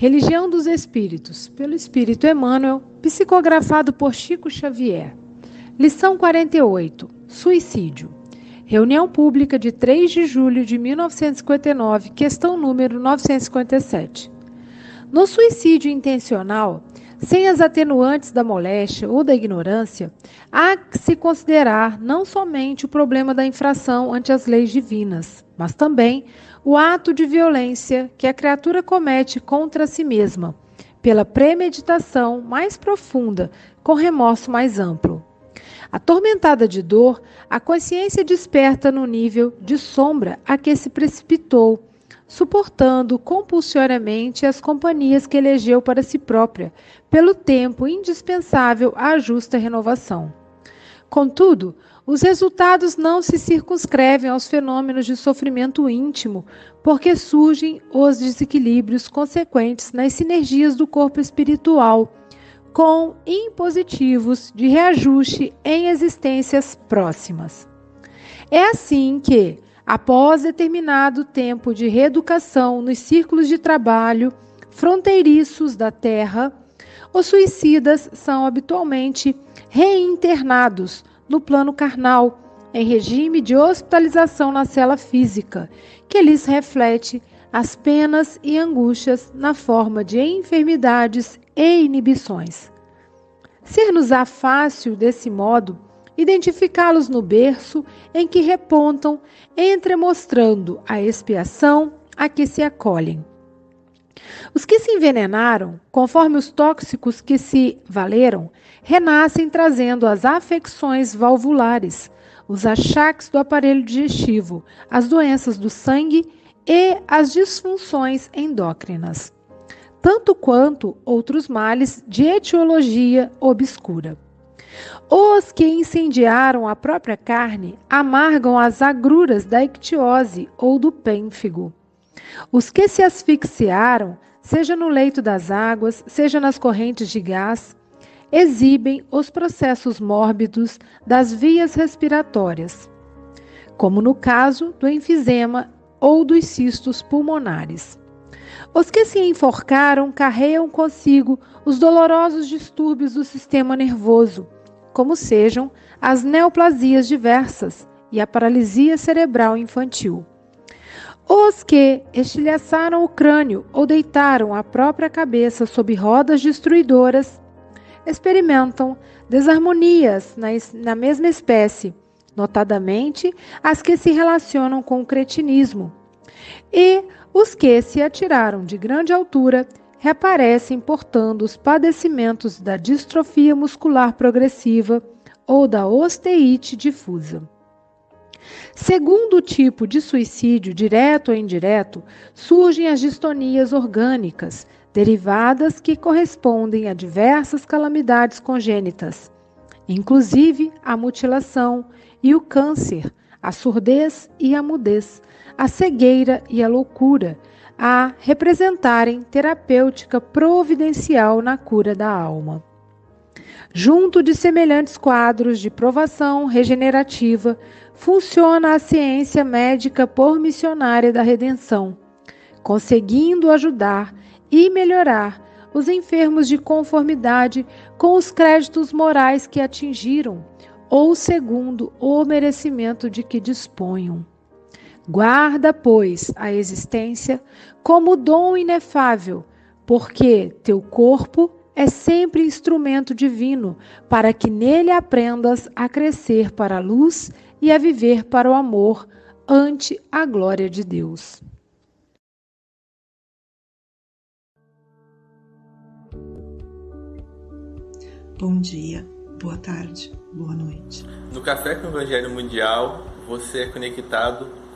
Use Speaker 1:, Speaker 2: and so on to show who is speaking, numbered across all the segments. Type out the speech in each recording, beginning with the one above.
Speaker 1: Religião dos Espíritos, pelo Espírito Emmanuel, psicografado por Chico Xavier. Lição 48: Suicídio. Reunião pública de 3 de julho de 1959, questão número 957. No suicídio intencional, sem as atenuantes da moléstia ou da ignorância, há que se considerar não somente o problema da infração ante as leis divinas, mas também o ato de violência que a criatura comete contra si mesma, pela premeditação mais profunda, com remorso mais amplo. Atormentada de dor, a consciência desperta no nível de sombra a que se precipitou, suportando compulsoriamente as companhias que elegeu para si própria, pelo tempo indispensável à justa renovação. Contudo, os resultados não se circunscrevem aos fenômenos de sofrimento íntimo, porque surgem os desequilíbrios consequentes nas sinergias do corpo espiritual, com impositivos de reajuste em existências próximas. É assim que, após determinado tempo de reeducação nos círculos de trabalho fronteiriços da Terra, os suicidas são habitualmente reinternados no plano carnal, em regime de hospitalização na cela física, que lhes reflete as penas e angústias na forma de enfermidades e inibições. Ser-nos-á fácil, desse modo, identificá-los no berço em que repontam, entremostrando a expiação a que se acolhem. Os que se envenenaram, conforme os tóxicos que se valeram, renascem trazendo as afecções valvulares, os achaques do aparelho digestivo, as doenças do sangue e as disfunções endócrinas, tanto quanto outros males de etiologia obscura. Os que incendiaram a própria carne amargam as agruras da ictiose ou do pênfigo. Os que se asfixiaram, seja no leito das águas, seja nas correntes de gás, exibem os processos mórbidos das vias respiratórias, como no caso do enfisema ou dos cistos pulmonares. Os que se enforcaram carregam consigo os dolorosos distúrbios do sistema nervoso, como sejam as neoplasias diversas e a paralisia cerebral infantil. Os que estilhaçaram o crânio ou deitaram a própria cabeça sob rodas destruidoras experimentam desarmonias na, mesma espécie, notadamente as que se relacionam com o cretinismo. E os que se atiraram de grande altura reaparecem portando os padecimentos da distrofia muscular progressiva ou da osteite difusa. Segundo tipo de suicídio, direto ou indireto, surgem as distonias orgânicas, derivadas que correspondem a diversas calamidades congênitas, inclusive a mutilação e o câncer, a surdez e a mudez, a cegueira e a loucura, a representarem terapêutica providencial na cura da alma. Junto de semelhantes quadros de provação regenerativa, funciona a ciência médica por missionária da redenção, conseguindo ajudar e melhorar os enfermos de conformidade com os créditos morais que atingiram ou segundo o merecimento de que disponham. Guarda, pois, a existência como dom inefável, porque teu corpo é sempre instrumento divino, para que nele aprendas a crescer para a luz e a viver para o amor ante a glória de Deus.
Speaker 2: Bom dia, boa tarde, boa noite.
Speaker 3: No Café com o Evangelho Mundial, você é conectado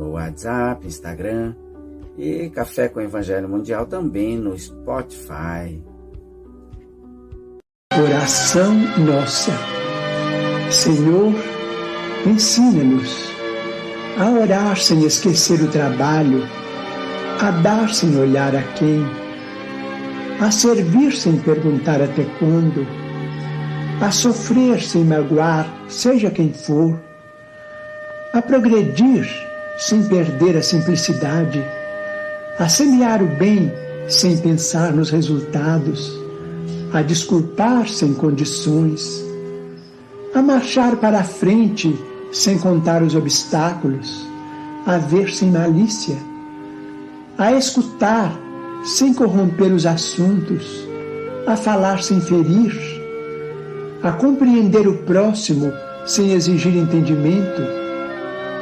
Speaker 4: no WhatsApp, Instagram E Café com Evangelho Mundial também no Spotify.
Speaker 5: Oração nossa. Senhor, ensina-nos a orar sem esquecer o trabalho, a dar sem olhar a quem, a servir sem perguntar até quando, a sofrer sem magoar, seja quem for, a progredir sem perder a simplicidade, a semear o bem sem pensar nos resultados, a desculpar sem condições, a marchar para a frente sem contar os obstáculos, a ver sem malícia, a escutar sem corromper os assuntos, a falar sem ferir, a compreender o próximo sem exigir entendimento,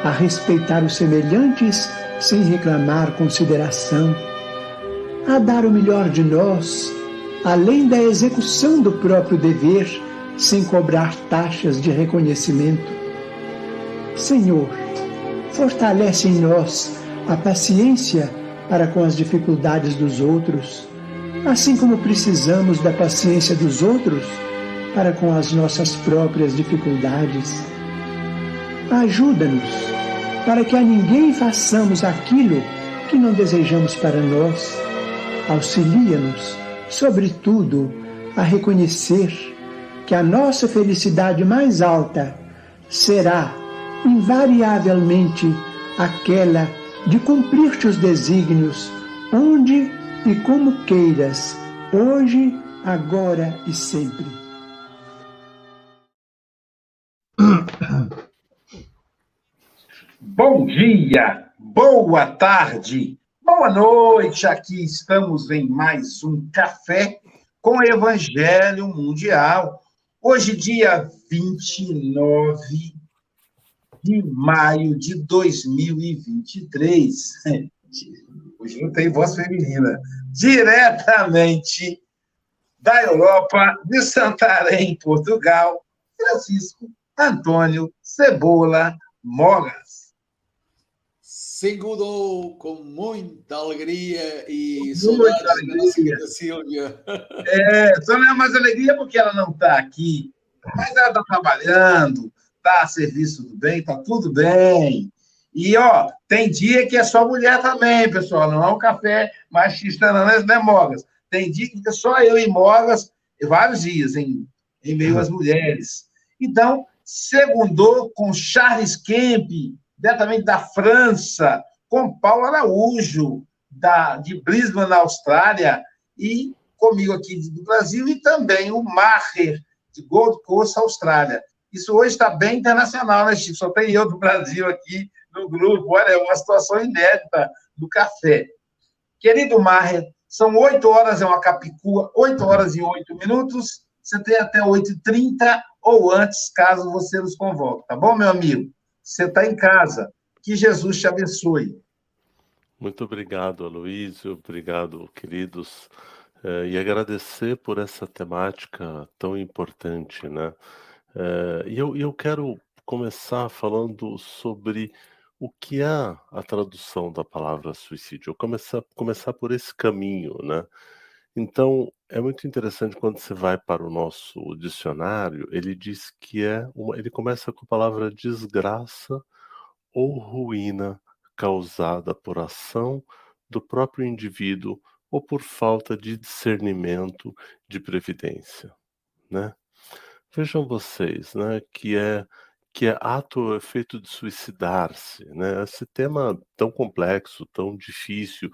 Speaker 5: a respeitar os semelhantes sem reclamar consideração, a dar o melhor de nós, além da execução do próprio dever, sem cobrar taxas de reconhecimento Senhor, fortalece em nós a paciência para com as dificuldades dos outros, assim como precisamos da paciência dos outros para com as nossas próprias dificuldades. Ajuda-nos para que a ninguém façamos aquilo que não desejamos para nós. Auxilia-nos, sobretudo, a reconhecer que a nossa felicidade mais alta será invariavelmente aquela de cumprir teus desígnios, onde e como queiras, hoje, agora e sempre.
Speaker 6: Bom dia, boa tarde, boa noite. Aqui estamos em mais um café com Evangelho Mundial. Hoje, dia 29 de maio de 2023. Hoje não tem voz feminina. Diretamente da Europa, de Santarém, Portugal, Francisco Antônio Cebola Mogas.
Speaker 7: Segurou com muita alegria e saudades da Silvia.
Speaker 6: É, só não é mais alegria porque ela não está aqui, mas ela está trabalhando, está a serviço do bem, está tudo bem. E, ó, tem dia que é só mulher também, pessoal. Não é um café machista, não, né, né Mogas? Tem dia que é só eu e Mogas, vários dias, em, em meio às mulheres. Então, segundou com Charles Kemp, diretamente da França, com Paulo Araújo, da, de Brisbane, na Austrália, e comigo aqui do Brasil, e também o Maher, de Gold Coast, Austrália. Isso hoje está bem internacional, né, Chico? Só tem eu do Brasil aqui no grupo. Olha, é uma situação inédita do café. Querido Marre, são oito horas, é uma capicua, oito horas e oito minutos. Você tem até 8h30 ou antes, caso você nos convoque, tá bom, meu amigo? Você está em casa. Que Jesus te abençoe.
Speaker 8: Muito obrigado, Aloysio. Obrigado, queridos. Eh, e agradecer por essa temática tão importante, né? Eh, e eu, eu quero começar falando sobre o que é a tradução da palavra suicídio. Eu começar começar por esse caminho, né? Então, é muito interessante quando você vai para o nosso dicionário, ele diz que é uma, ele começa com a palavra desgraça ou ruína causada por ação do próprio indivíduo ou por falta de discernimento de previdência, né? Vejam vocês, né, que é que é ato efeito de suicidar-se, né? Esse tema tão complexo, tão difícil,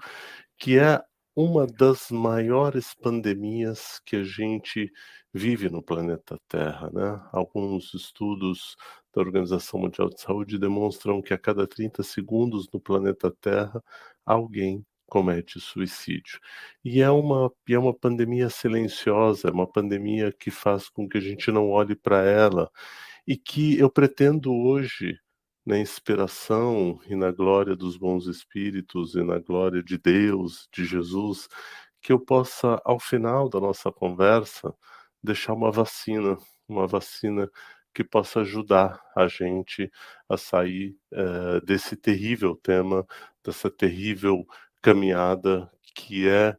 Speaker 8: que é uma das maiores pandemias que a gente vive no planeta Terra, né? Alguns estudos da Organização Mundial de Saúde demonstram que a cada 30 segundos no planeta Terra alguém comete suicídio. E é uma, é uma pandemia silenciosa, é uma pandemia que faz com que a gente não olhe para ela e que eu pretendo hoje, na inspiração e na glória dos bons espíritos e na glória de Deus, de Jesus, que eu possa, ao final da nossa conversa, deixar uma vacina, uma vacina que possa ajudar a gente a sair uh, desse terrível tema, dessa terrível caminhada que é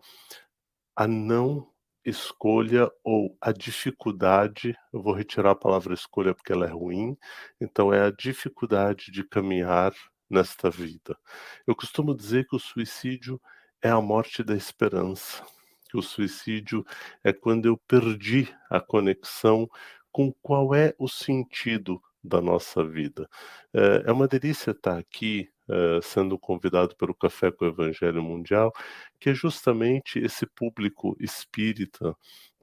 Speaker 8: a não escolha ou a dificuldade, eu vou retirar a palavra escolha porque ela é ruim, então é a dificuldade de caminhar nesta vida. Eu costumo dizer que o suicídio é a morte da esperança, que o suicídio é quando eu perdi a conexão com qual é o sentido da nossa vida. É, é uma delícia estar aqui uh, sendo convidado pelo Café com o Evangelho Mundial, que é justamente esse público espírita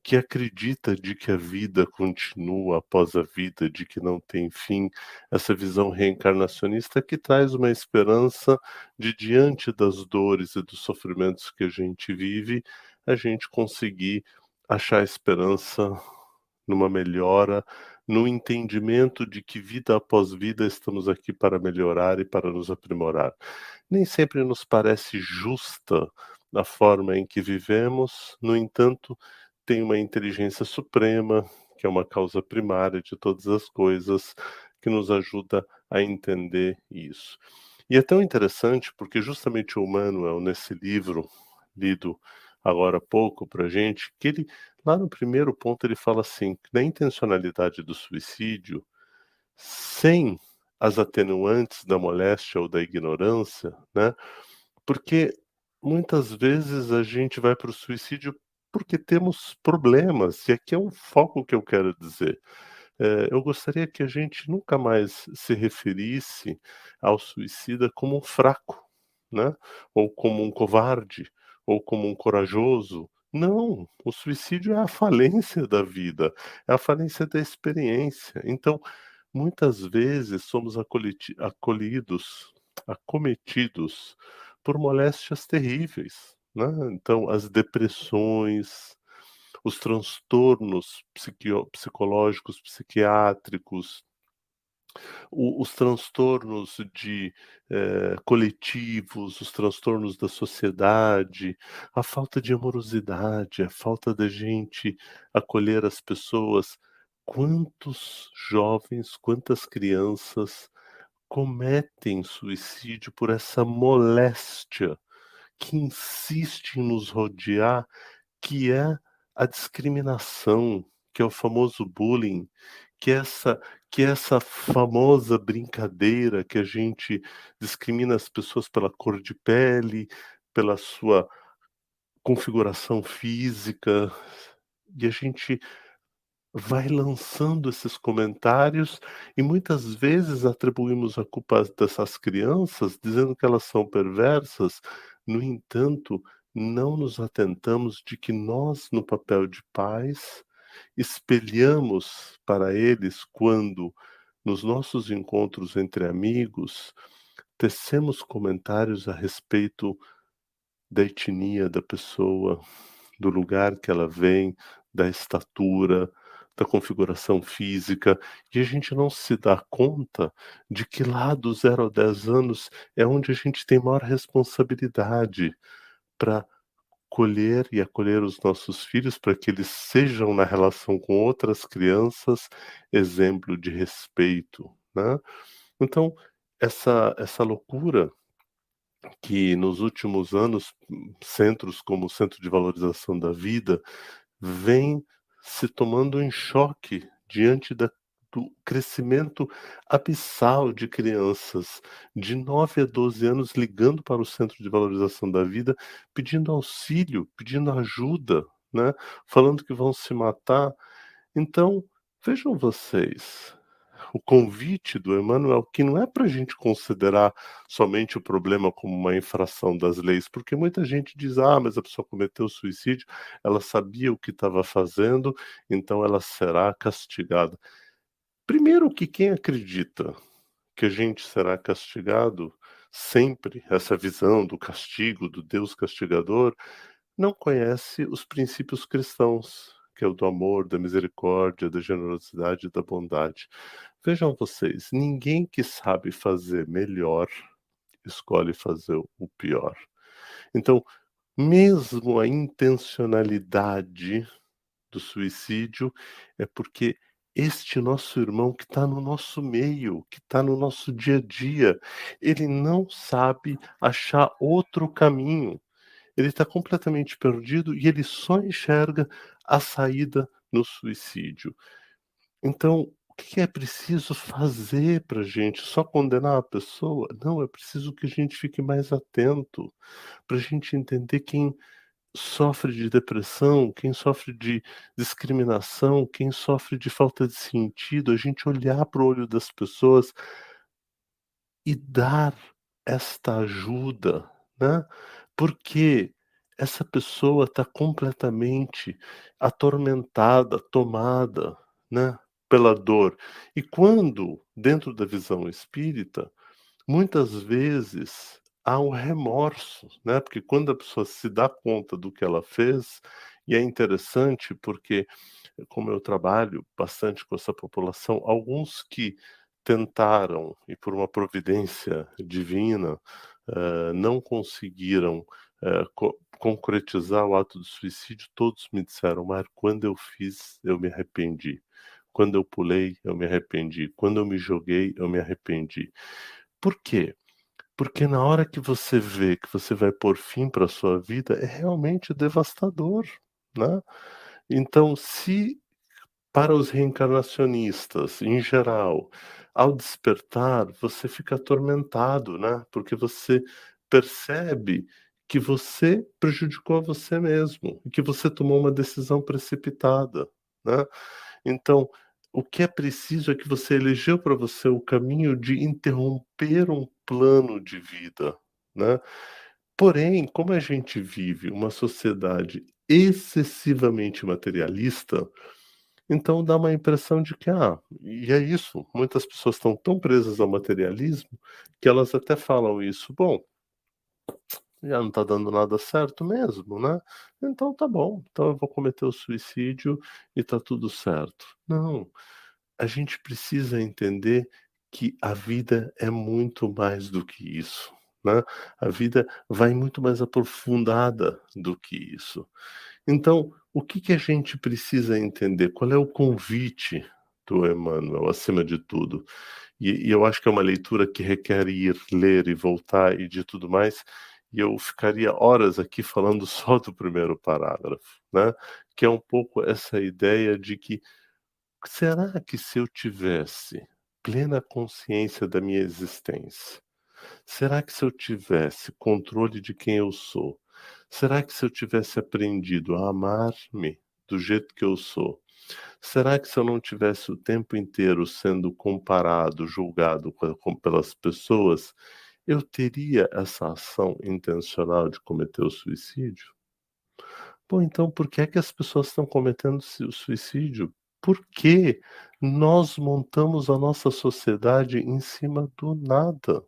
Speaker 8: que acredita de que a vida continua após a vida, de que não tem fim, essa visão reencarnacionista que traz uma esperança de diante das dores e dos sofrimentos que a gente vive, a gente conseguir achar esperança numa melhora, no entendimento de que vida após vida estamos aqui para melhorar e para nos aprimorar. Nem sempre nos parece justa a forma em que vivemos, no entanto, tem uma inteligência suprema, que é uma causa primária de todas as coisas, que nos ajuda a entender isso. E é tão interessante porque justamente o Manuel, nesse livro lido agora há pouco para gente, que ele Lá no primeiro ponto ele fala assim, na intencionalidade do suicídio, sem as atenuantes da moléstia ou da ignorância, né? Porque muitas vezes a gente vai para o suicídio porque temos problemas, e aqui é um foco que eu quero dizer. É, eu gostaria que a gente nunca mais se referisse ao suicida como um fraco, né? ou como um covarde, ou como um corajoso, não, o suicídio é a falência da vida, é a falência da experiência. Então, muitas vezes somos acolhidos, acometidos por moléstias terríveis. Né? Então, as depressões, os transtornos psicológicos, psiquiátricos, os transtornos de eh, coletivos, os transtornos da sociedade, a falta de amorosidade, a falta da gente acolher as pessoas. Quantos jovens, quantas crianças cometem suicídio por essa moléstia que insiste em nos rodear, que é a discriminação, que é o famoso bullying, que é essa que é essa famosa brincadeira que a gente discrimina as pessoas pela cor de pele, pela sua configuração física, e a gente vai lançando esses comentários e muitas vezes atribuímos a culpa dessas crianças dizendo que elas são perversas. No entanto, não nos atentamos de que nós, no papel de pais, espelhamos para eles quando, nos nossos encontros entre amigos, tecemos comentários a respeito da etnia da pessoa, do lugar que ela vem, da estatura, da configuração física, e a gente não se dá conta de que lá dos 0 a 10 anos é onde a gente tem maior responsabilidade para acolher e acolher os nossos filhos para que eles sejam na relação com outras crianças exemplo de respeito, né? Então essa essa loucura que nos últimos anos centros como o Centro de Valorização da Vida vem se tomando em choque diante da crescimento abissal de crianças de 9 a 12 anos ligando para o Centro de Valorização da Vida, pedindo auxílio, pedindo ajuda, né? falando que vão se matar. Então, vejam vocês, o convite do Emmanuel, que não é para a gente considerar somente o problema como uma infração das leis, porque muita gente diz: ah, mas a pessoa cometeu suicídio, ela sabia o que estava fazendo, então ela será castigada. Primeiro que quem acredita que a gente será castigado sempre, essa visão do castigo, do Deus castigador, não conhece os princípios cristãos, que é o do amor, da misericórdia, da generosidade e da bondade. Vejam vocês, ninguém que sabe fazer melhor escolhe fazer o pior. Então, mesmo a intencionalidade do suicídio é porque este nosso irmão que está no nosso meio, que está no nosso dia a dia, ele não sabe achar outro caminho. Ele está completamente perdido e ele só enxerga a saída no suicídio. Então, o que é preciso fazer para a gente? Só condenar a pessoa? Não, é preciso que a gente fique mais atento, para a gente entender quem sofre de depressão, quem sofre de discriminação, quem sofre de falta de sentido, a gente olhar para o olho das pessoas e dar esta ajuda, né? Porque essa pessoa está completamente atormentada, tomada, né? Pela dor. E quando, dentro da visão espírita, muitas vezes há um remorso, né? Porque quando a pessoa se dá conta do que ela fez, e é interessante porque, como eu trabalho bastante com essa população, alguns que tentaram, e por uma providência divina, uh, não conseguiram uh, co concretizar o ato de suicídio, todos me disseram, Mar, quando eu fiz, eu me arrependi. Quando eu pulei, eu me arrependi. Quando eu me joguei, eu me arrependi. Por quê? Porque na hora que você vê que você vai pôr fim para a sua vida, é realmente devastador, né? Então, se para os reencarnacionistas, em geral, ao despertar, você fica atormentado, né? Porque você percebe que você prejudicou a você mesmo e que você tomou uma decisão precipitada, né? Então, o que é preciso é que você elegeu para você o caminho de interromper um plano de vida, né? Porém, como a gente vive uma sociedade excessivamente materialista, então dá uma impressão de que, ah, e é isso, muitas pessoas estão tão presas ao materialismo que elas até falam isso, bom, já não está dando nada certo mesmo, né? Então tá bom, então eu vou cometer o suicídio e tá tudo certo. Não, a gente precisa entender que a vida é muito mais do que isso. Né? A vida vai muito mais aprofundada do que isso. Então, o que, que a gente precisa entender? Qual é o convite do Emmanuel, acima de tudo? E, e eu acho que é uma leitura que requer ir, ler e voltar e de tudo mais e eu ficaria horas aqui falando só do primeiro parágrafo, né? Que é um pouco essa ideia de que será que se eu tivesse plena consciência da minha existência, será que se eu tivesse controle de quem eu sou, será que se eu tivesse aprendido a amar-me do jeito que eu sou, será que se eu não tivesse o tempo inteiro sendo comparado, julgado pelas pessoas, eu teria essa ação intencional de cometer o suicídio? Bom, então por que é que as pessoas estão cometendo o suicídio? Porque nós montamos a nossa sociedade em cima do nada.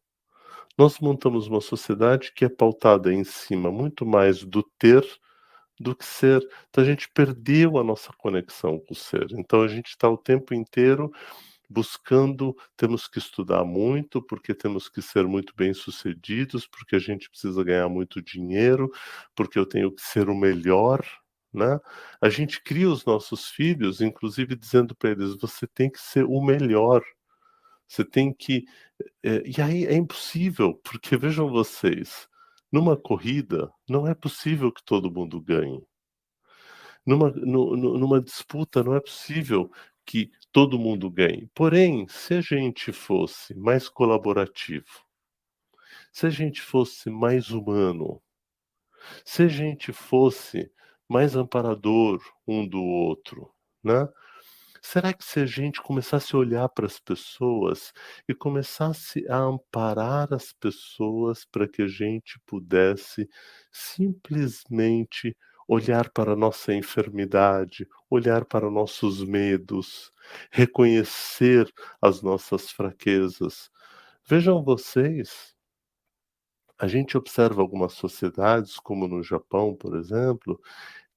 Speaker 8: Nós montamos uma sociedade que é pautada em cima muito mais do ter do que ser. Então a gente perdeu a nossa conexão com o ser. Então a gente está o tempo inteiro buscando, temos que estudar muito, porque temos que ser muito bem-sucedidos, porque a gente precisa ganhar muito dinheiro, porque eu tenho que ser o melhor, né? A gente cria os nossos filhos, inclusive dizendo para eles: você tem que ser o melhor, você tem que. É, e aí é impossível, porque vejam vocês, numa corrida não é possível que todo mundo ganhe. Numa, no, numa disputa não é possível que todo mundo ganhe. Porém, se a gente fosse mais colaborativo, se a gente fosse mais humano, se a gente fosse mais amparador um do outro, né? Será que se a gente começasse a olhar para as pessoas e começasse a amparar as pessoas para que a gente pudesse simplesmente olhar para a nossa enfermidade, olhar para nossos medos, reconhecer as nossas fraquezas. Vejam vocês, a gente observa algumas sociedades, como no Japão, por exemplo,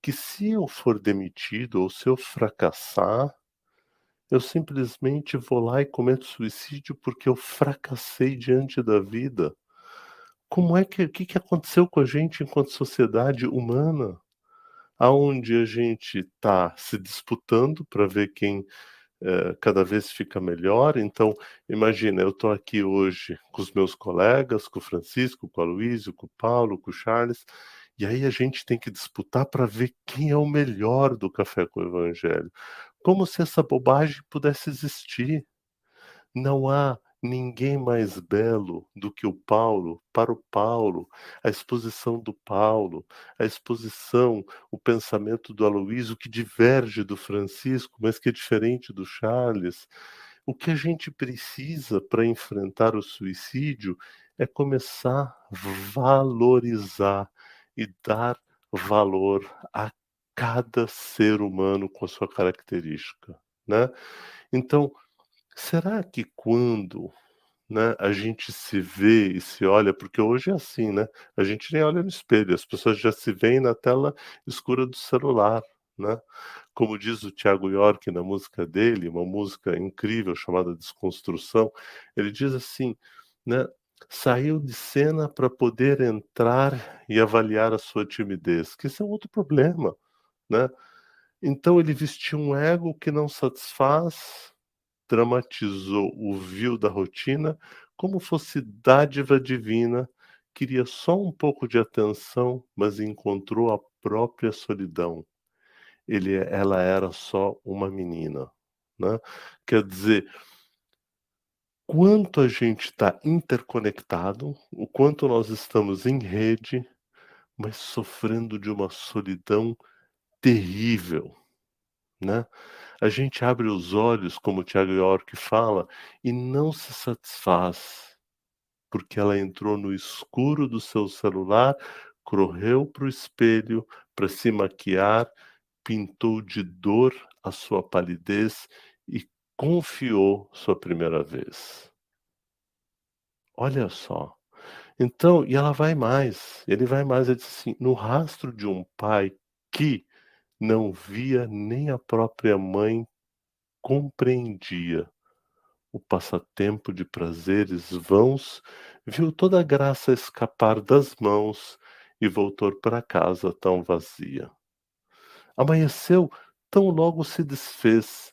Speaker 8: que se eu for demitido ou se eu fracassar, eu simplesmente vou lá e cometo suicídio porque eu fracassei diante da vida. Como é que o que, que aconteceu com a gente enquanto sociedade humana? aonde a gente está se disputando para ver quem é, cada vez fica melhor. Então, imagina, eu estou aqui hoje com os meus colegas, com o Francisco, com o Aloysio, com o Paulo, com o Charles, e aí a gente tem que disputar para ver quem é o melhor do café com o Evangelho. Como se essa bobagem pudesse existir. Não há ninguém mais belo do que o Paulo, para o Paulo, a exposição do Paulo, a exposição, o pensamento do Aloísio que diverge do Francisco, mas que é diferente do Charles. O que a gente precisa para enfrentar o suicídio é começar a valorizar e dar valor a cada ser humano com a sua característica, né? Então, Será que quando né, a gente se vê e se olha, porque hoje é assim, né? A gente nem olha no espelho, as pessoas já se veem na tela escura do celular, né? Como diz o Tiago York na música dele, uma música incrível chamada Desconstrução, ele diz assim, né? Saiu de cena para poder entrar e avaliar a sua timidez, que isso é outro problema, né? Então ele vestiu um ego que não satisfaz, dramatizou o vil da rotina como fosse dádiva divina, queria só um pouco de atenção, mas encontrou a própria solidão. Ele, ela era só uma menina. Né? Quer dizer, quanto a gente está interconectado, o quanto nós estamos em rede, mas sofrendo de uma solidão terrível, né? A gente abre os olhos, como o Tiago York fala, e não se satisfaz, porque ela entrou no escuro do seu celular, correu para o espelho para se maquiar, pintou de dor a sua palidez e confiou sua primeira vez. Olha só. Então, e ela vai mais, ele vai mais, ele diz assim: no rastro de um pai que não via nem a própria mãe compreendia o passatempo de prazeres vãos, viu toda a graça escapar das mãos e voltou para casa tão vazia. Amanheceu, tão logo se desfez,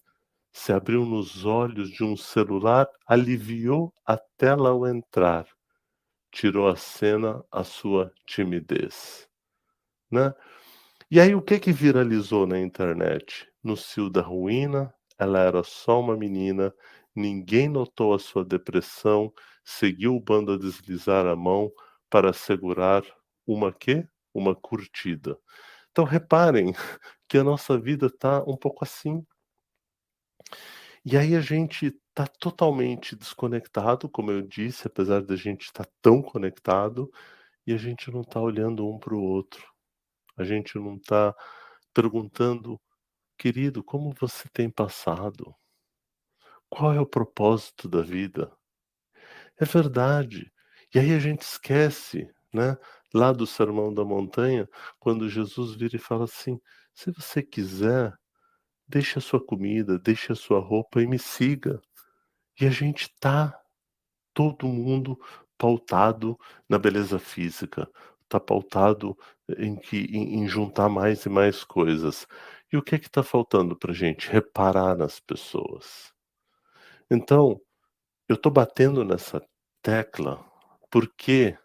Speaker 8: se abriu nos olhos de um celular, aliviou a tela ao entrar, tirou a cena a sua timidez. Né? E aí o que que viralizou na internet? No cio da ruína, ela era só uma menina, ninguém notou a sua depressão, seguiu o bando a deslizar a mão para segurar uma quê? Uma curtida. Então reparem que a nossa vida está um pouco assim. E aí a gente está totalmente desconectado, como eu disse, apesar da gente estar tá tão conectado, e a gente não está olhando um para o outro. A gente não está perguntando, querido, como você tem passado? Qual é o propósito da vida? É verdade. E aí a gente esquece, né? Lá do Sermão da Montanha, quando Jesus vira e fala assim: se você quiser, deixe a sua comida, deixe a sua roupa e me siga. E a gente tá todo mundo pautado na beleza física, está pautado em, que, em, em, juntar mais e mais coisas. E o que é que está faltando para a gente? Reparar nas pessoas. Então, eu estou batendo nessa tecla porque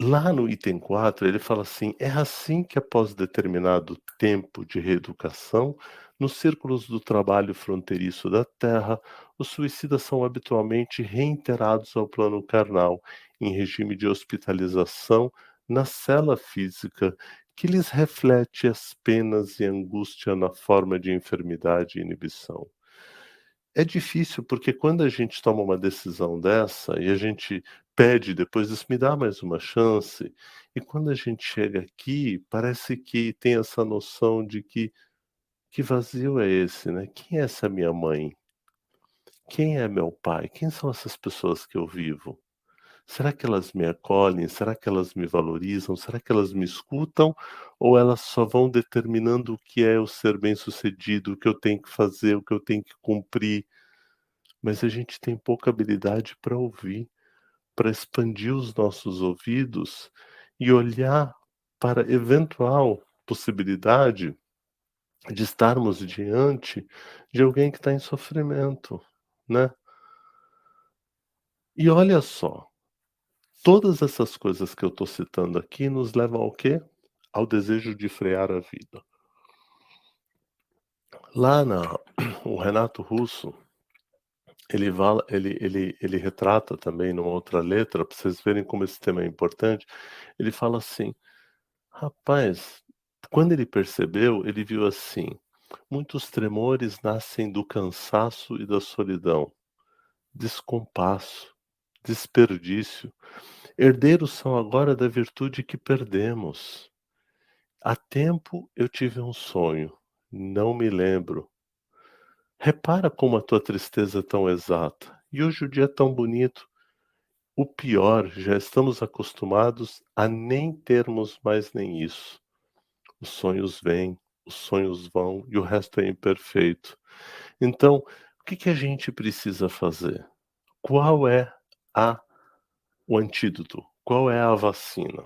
Speaker 8: lá no item 4 ele fala assim: é assim que após determinado tempo de reeducação, nos círculos do trabalho fronteiriço da Terra, os suicidas são habitualmente reiterados ao plano carnal, em regime de hospitalização na cela física, que lhes reflete as penas e angústia na forma de enfermidade e inibição. É difícil porque quando a gente toma uma decisão dessa e a gente pede depois isso me dá mais uma chance, e quando a gente chega aqui, parece que tem essa noção de que que vazio é esse, né? Quem é essa minha mãe? Quem é meu pai? Quem são essas pessoas que eu vivo? Será que elas me acolhem? Será que elas me valorizam? Será que elas me escutam? Ou elas só vão determinando o que é o ser bem-sucedido, o que eu tenho que fazer, o que eu tenho que cumprir? Mas a gente tem pouca habilidade para ouvir, para expandir os nossos ouvidos e olhar para eventual possibilidade de estarmos diante de alguém que está em sofrimento, né? E olha só, todas essas coisas que eu estou citando aqui nos levam ao quê? Ao desejo de frear a vida. Lá na, o Renato Russo, ele, ele, ele, ele retrata também numa outra letra, para vocês verem como esse tema é importante, ele fala assim, rapaz, quando ele percebeu, ele viu assim, muitos tremores nascem do cansaço e da solidão, descompasso, desperdício. Herdeiros são agora da virtude que perdemos. Há tempo eu tive um sonho, não me lembro. Repara como a tua tristeza é tão exata. E hoje o dia é tão bonito. O pior, já estamos acostumados a nem termos mais nem isso. Os sonhos vêm, os sonhos vão e o resto é imperfeito. Então, o que, que a gente precisa fazer? Qual é a, o antídoto? Qual é a vacina?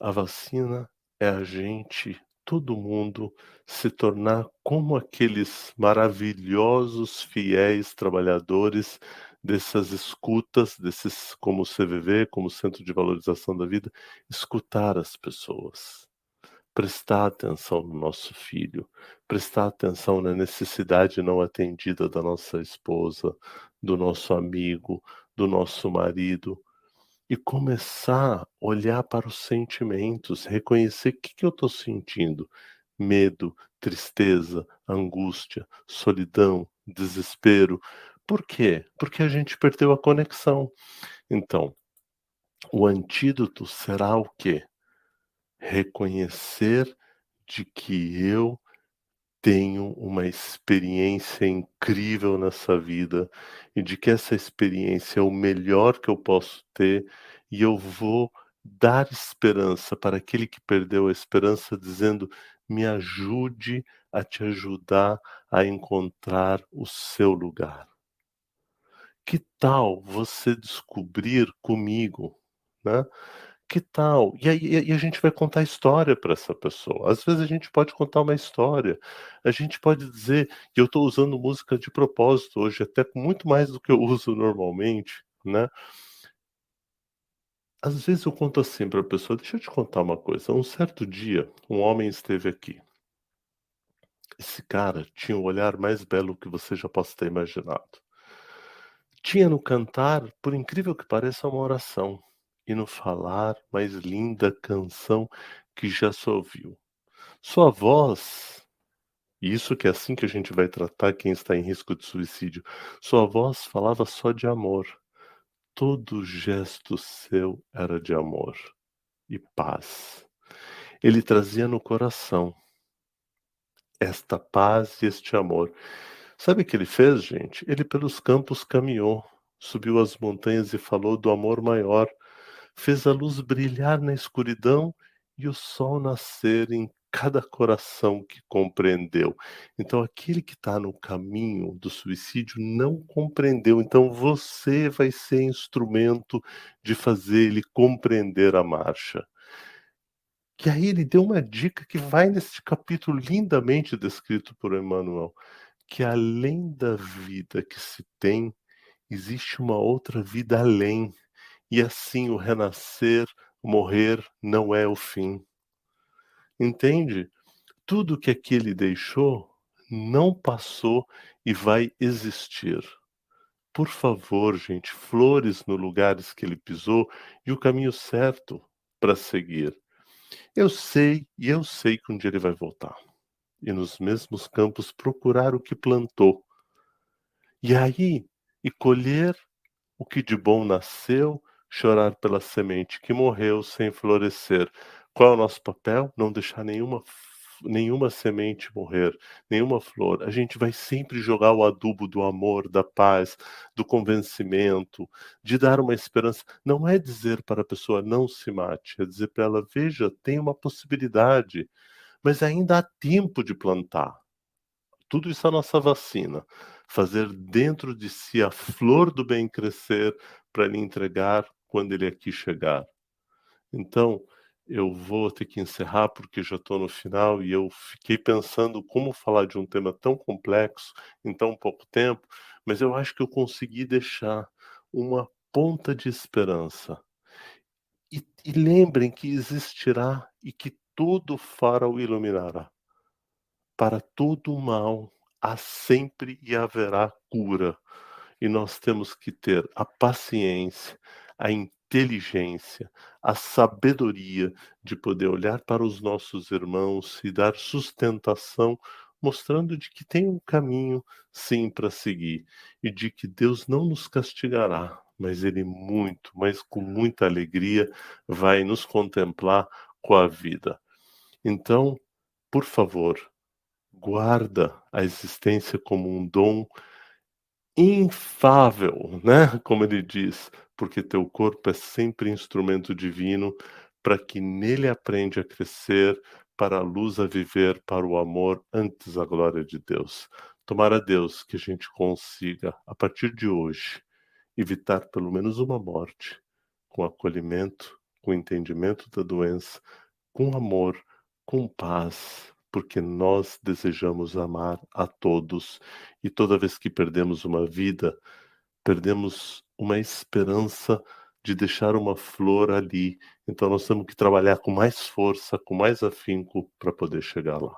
Speaker 8: A vacina é a gente todo mundo se tornar como aqueles maravilhosos fiéis trabalhadores dessas escutas, desses como CVV, como Centro de Valorização da Vida, escutar as pessoas, prestar atenção no nosso filho, prestar atenção na necessidade não atendida da nossa esposa, do nosso amigo, do nosso marido, e começar a olhar para os sentimentos, reconhecer o que, que eu estou sentindo: medo, tristeza, angústia, solidão, desespero. Por quê? Porque a gente perdeu a conexão. Então, o antídoto será o quê? Reconhecer de que eu tenho uma experiência incrível nessa vida e de que essa experiência é o melhor que eu posso ter e eu vou dar esperança para aquele que perdeu a esperança, dizendo: me ajude a te ajudar a encontrar o seu lugar. Que tal você descobrir comigo, né? Que tal? E aí e a gente vai contar história para essa pessoa. Às vezes a gente pode contar uma história. A gente pode dizer, e eu estou usando música de propósito hoje, até muito mais do que eu uso normalmente, né? Às vezes eu conto assim para a pessoa, deixa eu te contar uma coisa. Um certo dia, um homem esteve aqui. Esse cara tinha o olhar mais belo que você já possa ter imaginado. Tinha no cantar, por incrível que pareça, uma oração e no falar mais linda canção que já se ouviu. Sua voz, e isso que é assim que a gente vai tratar quem está em risco de suicídio, sua voz falava só de amor. Todo gesto seu era de amor e paz. Ele trazia no coração esta paz e este amor. Sabe o que ele fez, gente? Ele pelos campos caminhou, subiu as montanhas e falou do amor maior, fez a luz brilhar na escuridão e o sol nascer em cada coração que compreendeu. Então, aquele que está no caminho do suicídio não compreendeu. Então, você vai ser instrumento de fazer ele compreender a marcha. E aí ele deu uma dica que vai nesse capítulo lindamente descrito por Emmanuel, que além da vida que se tem, existe uma outra vida além e assim o renascer, morrer não é o fim. Entende? Tudo que aquele deixou não passou e vai existir. Por favor, gente, flores no lugares que ele pisou e o caminho certo para seguir. Eu sei e eu sei que um dia ele vai voltar e nos mesmos campos procurar o que plantou. E aí, e colher o que de bom nasceu chorar pela semente que morreu sem florescer. Qual é o nosso papel? Não deixar nenhuma nenhuma semente morrer, nenhuma flor. A gente vai sempre jogar o adubo do amor, da paz, do convencimento, de dar uma esperança. Não é dizer para a pessoa não se mate, é dizer para ela: veja, tem uma possibilidade, mas ainda há tempo de plantar. Tudo isso é a nossa vacina. Fazer dentro de si a flor do bem crescer para lhe entregar quando ele aqui chegar. Então, eu vou ter que encerrar porque já estou no final e eu fiquei pensando como falar de um tema tão complexo em tão pouco tempo, mas eu acho que eu consegui deixar uma ponta de esperança. E, e lembrem que existirá e que todo farol iluminará. Para todo mal há sempre e haverá cura. E nós temos que ter a paciência, a inteligência, a sabedoria de poder olhar para os nossos irmãos e dar sustentação, mostrando de que tem um caminho sim para seguir e de que Deus não nos castigará, mas ele muito, mas com muita alegria vai nos contemplar com a vida. Então, por favor, guarda a existência como um dom infável, né? Como ele diz, porque teu corpo é sempre instrumento divino para que nele aprende a crescer, para a luz a viver, para o amor antes a glória de Deus. Tomara Deus que a gente consiga, a partir de hoje, evitar pelo menos uma morte, com acolhimento, com entendimento da doença, com amor, com paz, porque nós desejamos amar a todos e toda vez que perdemos uma vida, perdemos uma esperança de deixar uma flor ali. Então nós temos que trabalhar com mais força, com mais afinco para poder chegar lá.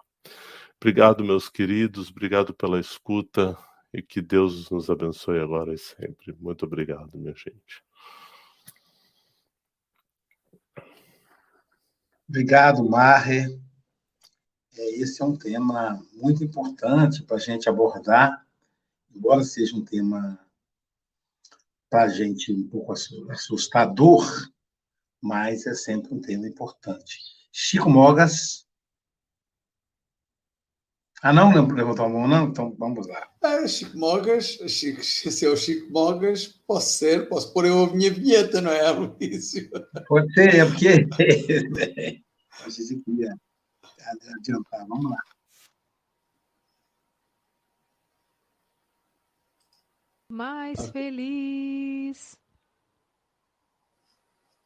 Speaker 8: Obrigado, meus queridos, obrigado pela escuta e que Deus nos abençoe agora e sempre. Muito obrigado, minha gente.
Speaker 6: Obrigado, Marre. É, esse é um tema muito importante para a gente abordar, embora seja um tema para a gente um pouco assustador, mas é sempre um tema importante. Chico Mogas. Ah, não levantou a mão, não? Então vamos lá.
Speaker 7: Ah, Chico Mogas, Chico, se é o Chico Mogas, posso ser, posso pôr eu a minha vinheta, não é, Aloysio?
Speaker 6: Pode ser, é porque. queria adiantar, vamos lá.
Speaker 1: Mais ah. feliz.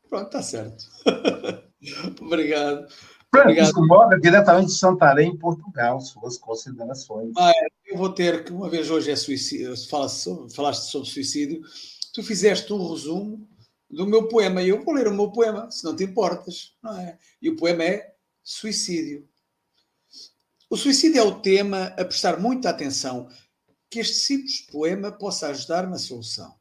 Speaker 7: Pronto, tá certo. Obrigado.
Speaker 6: Francisco Moga, diretamente de Santarém, Portugal, suas considerações.
Speaker 7: Ah, é, eu vou ter que, uma vez hoje é suicídio, falaste sobre, falaste sobre suicídio, tu fizeste um resumo do meu poema, e eu vou ler o meu poema, se não te importas, não é? E o poema é Suicídio. O suicídio é o tema a prestar muita atenção que este simples poema possa ajudar na solução.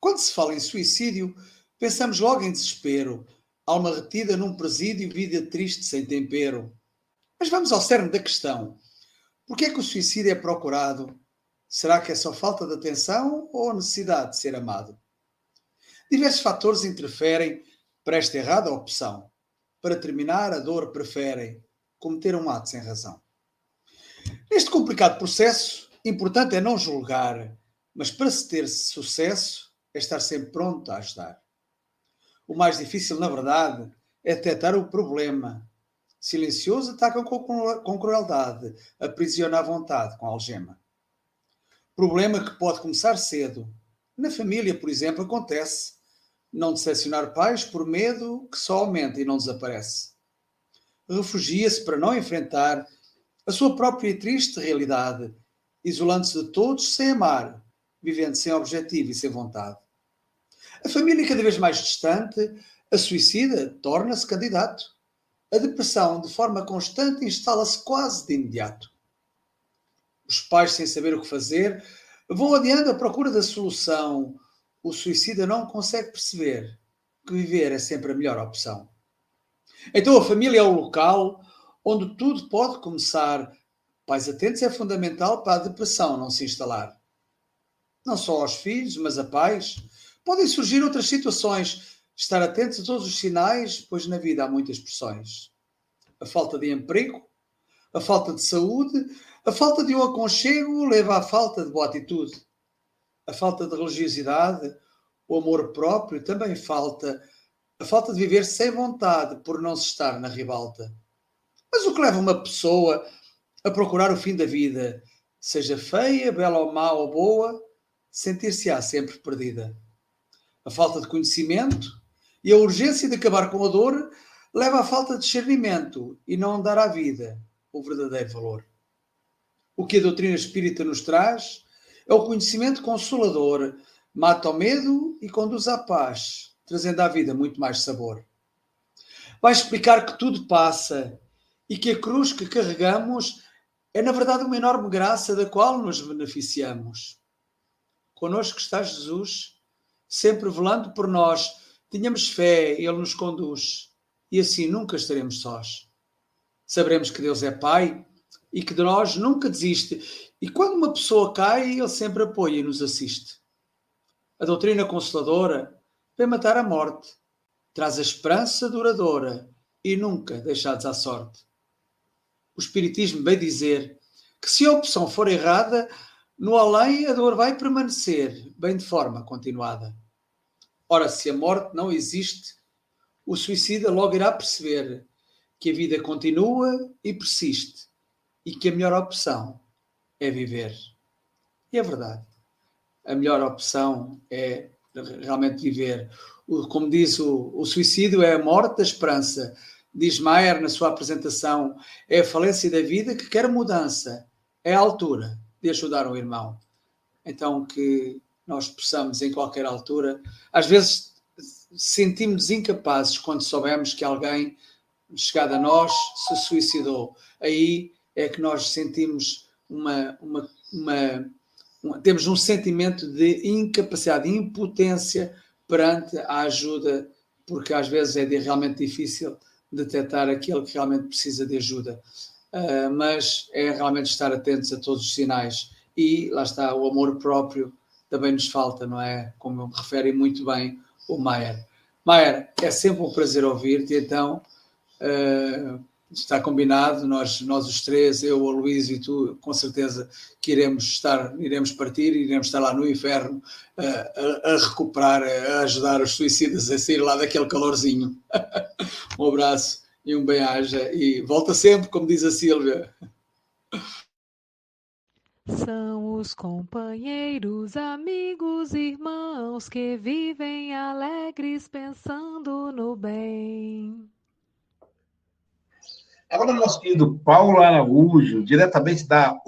Speaker 7: Quando se fala em suicídio, pensamos logo em desespero, alma retida num presídio, vida triste sem tempero. Mas vamos ao cerne da questão. Por que é que o suicídio é procurado? Será que é só falta de atenção ou necessidade de ser amado? Diversos fatores interferem para esta errada opção. Para terminar, a dor preferem cometer um ato sem razão. Neste complicado processo, Importante é não julgar, mas para se ter sucesso é estar sempre pronto a ajudar. O mais difícil, na verdade, é detectar o problema. Silencioso atacam com crueldade, aprisiona à vontade com algema. Problema que pode começar cedo. Na família, por exemplo, acontece. Não decepcionar pais por medo que só aumenta e não desaparece. Refugia-se para não enfrentar a sua própria triste realidade isolando-se de todos sem amar, vivendo sem objetivo e sem vontade. A família cada vez mais distante, a suicida torna-se candidato. A depressão, de forma constante, instala-se quase de imediato. Os pais, sem saber o que fazer, vão adiando à procura da solução. O suicida não consegue perceber que viver é sempre a melhor opção. Então a família é o local onde tudo pode começar Pais atentos é fundamental para a depressão não se instalar. Não só aos filhos, mas a pais. Podem surgir outras situações. Estar atentos a todos os sinais, pois na vida há muitas pressões. A falta de emprego, a falta de saúde, a falta de um aconchego leva à falta de boa atitude. A falta de religiosidade, o amor próprio também falta. A falta de viver sem vontade por não se estar na ribalta. Mas o que leva uma pessoa a procurar o fim da vida, seja feia, bela ou má ou boa, sentir-se-á sempre perdida. A falta de conhecimento e a urgência de acabar com a dor leva à falta de discernimento e não dar à vida o verdadeiro valor. O que a doutrina espírita nos traz é o conhecimento consolador, mata o medo e conduz à paz, trazendo à vida muito mais sabor. Vai explicar que tudo passa e que a cruz que carregamos é, na verdade, uma enorme graça da qual nos beneficiamos. Conosco está Jesus, sempre velando por nós. Tenhamos fé, Ele nos conduz e assim nunca estaremos sós. Saberemos que Deus é Pai e que de nós nunca desiste. E quando uma pessoa cai, Ele sempre apoia e nos assiste. A doutrina consoladora vem matar a morte, traz a esperança duradoura e nunca deixados à sorte. O Espiritismo vem dizer que se a opção for errada, no além a dor vai permanecer, bem de forma continuada. Ora, se a morte não existe, o suicida logo irá perceber que a vida continua e persiste e que a melhor opção é viver. E é verdade. A melhor opção é realmente viver. Como diz o, o suicídio, é a morte da esperança. Diz Maier na sua apresentação, é a falência da vida que quer mudança. É a altura de ajudar um irmão. Então, que nós possamos, em qualquer altura, às vezes sentimos incapazes quando soubemos que alguém chegado a nós se suicidou. Aí é que nós sentimos uma, uma, uma, uma, temos um sentimento de incapacidade, de impotência perante a ajuda, porque às vezes é realmente difícil detectar aquele que realmente precisa de ajuda. Uh, mas é realmente estar atentos a todos os sinais. E lá está, o amor próprio também nos falta, não é? Como refere muito bem o Maier. Maier, é sempre um prazer ouvir-te, então uh, está combinado, nós, nós os três, eu, o Luís e tu, com certeza que iremos estar, iremos partir, iremos estar lá no inferno uh, a, a, recuperar, a ajudar os suicidas a sair lá daquele calorzinho. um abraço e um bem-aja e volta sempre, como diz a Sílvia.
Speaker 1: São os companheiros, amigos, irmãos que vivem alegres pensando no bem.
Speaker 6: Agora, nosso querido Paulo Araújo, diretamente da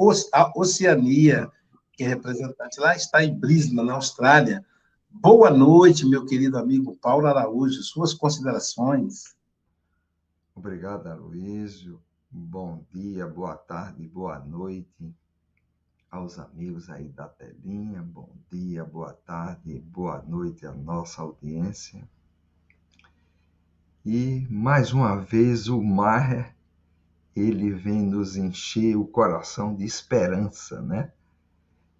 Speaker 6: Oceania, que é representante lá, está em Brisbane, na Austrália. Boa noite, meu querido amigo Paulo Araújo. Suas considerações.
Speaker 9: Obrigado, Aloysio. Bom dia, boa tarde, boa noite aos amigos aí da telinha, bom dia, boa tarde, boa noite à nossa audiência. E mais uma vez o mar ele vem nos encher o coração de esperança, né?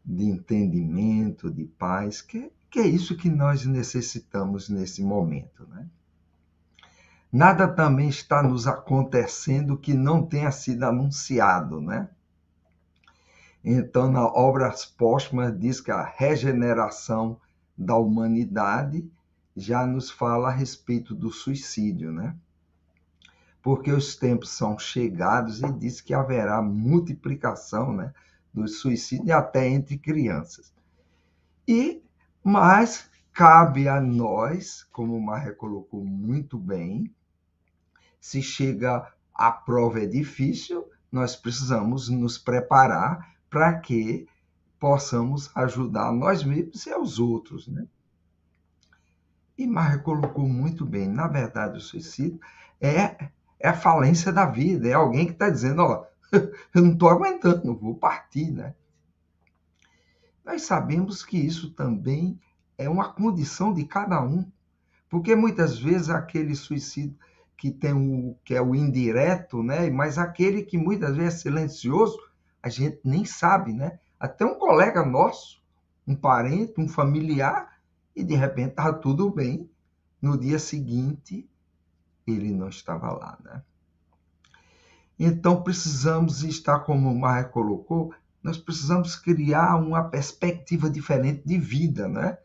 Speaker 9: De entendimento, de paz, que, que é isso que nós necessitamos nesse momento, né? Nada também está nos acontecendo que não tenha sido anunciado, né? Então, na Obras Póstumas, diz que a regeneração da humanidade já nos fala a respeito do suicídio, né? Porque os tempos são chegados e diz que haverá multiplicação, né, do suicídio até entre crianças. E mas cabe a nós, como o Marre colocou muito bem, se chega a prova é difícil, nós precisamos nos preparar para que possamos ajudar nós mesmos e aos outros, né? E Marra colocou muito bem, na verdade, o suicídio é, é a falência da vida, é alguém que está dizendo, ó, eu não estou aguentando, vou partir, né? Nós sabemos que isso também é uma condição de cada um, porque muitas vezes aquele suicídio que tem o que é o indireto, né? Mas aquele que muitas vezes é silencioso, a gente nem sabe, né? Até um colega nosso, um parente, um familiar, e de repente estava tudo bem. No dia seguinte, ele não estava lá, né? Então precisamos estar, como o Maia colocou, nós precisamos criar uma perspectiva diferente de vida, né?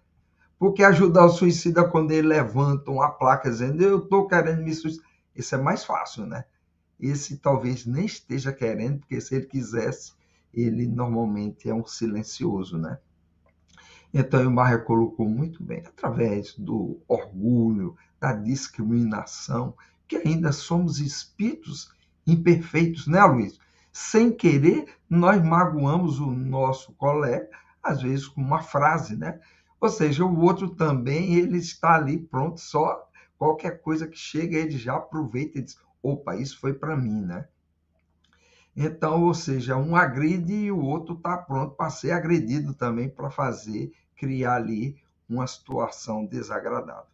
Speaker 9: Porque ajudar o suicida quando ele levanta uma placa dizendo eu estou querendo me suicidar, isso é mais fácil, né? esse talvez nem esteja querendo, porque se ele quisesse, ele normalmente é um silencioso, né? Então, o Marra colocou muito bem, através do orgulho, da discriminação, que ainda somos espíritos imperfeitos, né, Luiz? Sem querer, nós magoamos o nosso colega, às vezes com uma frase, né? Ou seja, o outro também, ele está ali pronto, só qualquer coisa que chega, ele já aproveita e diz: opa, isso foi para mim, né? Então, ou seja, um agride e o outro está pronto para ser agredido também, para fazer, criar ali uma situação desagradável.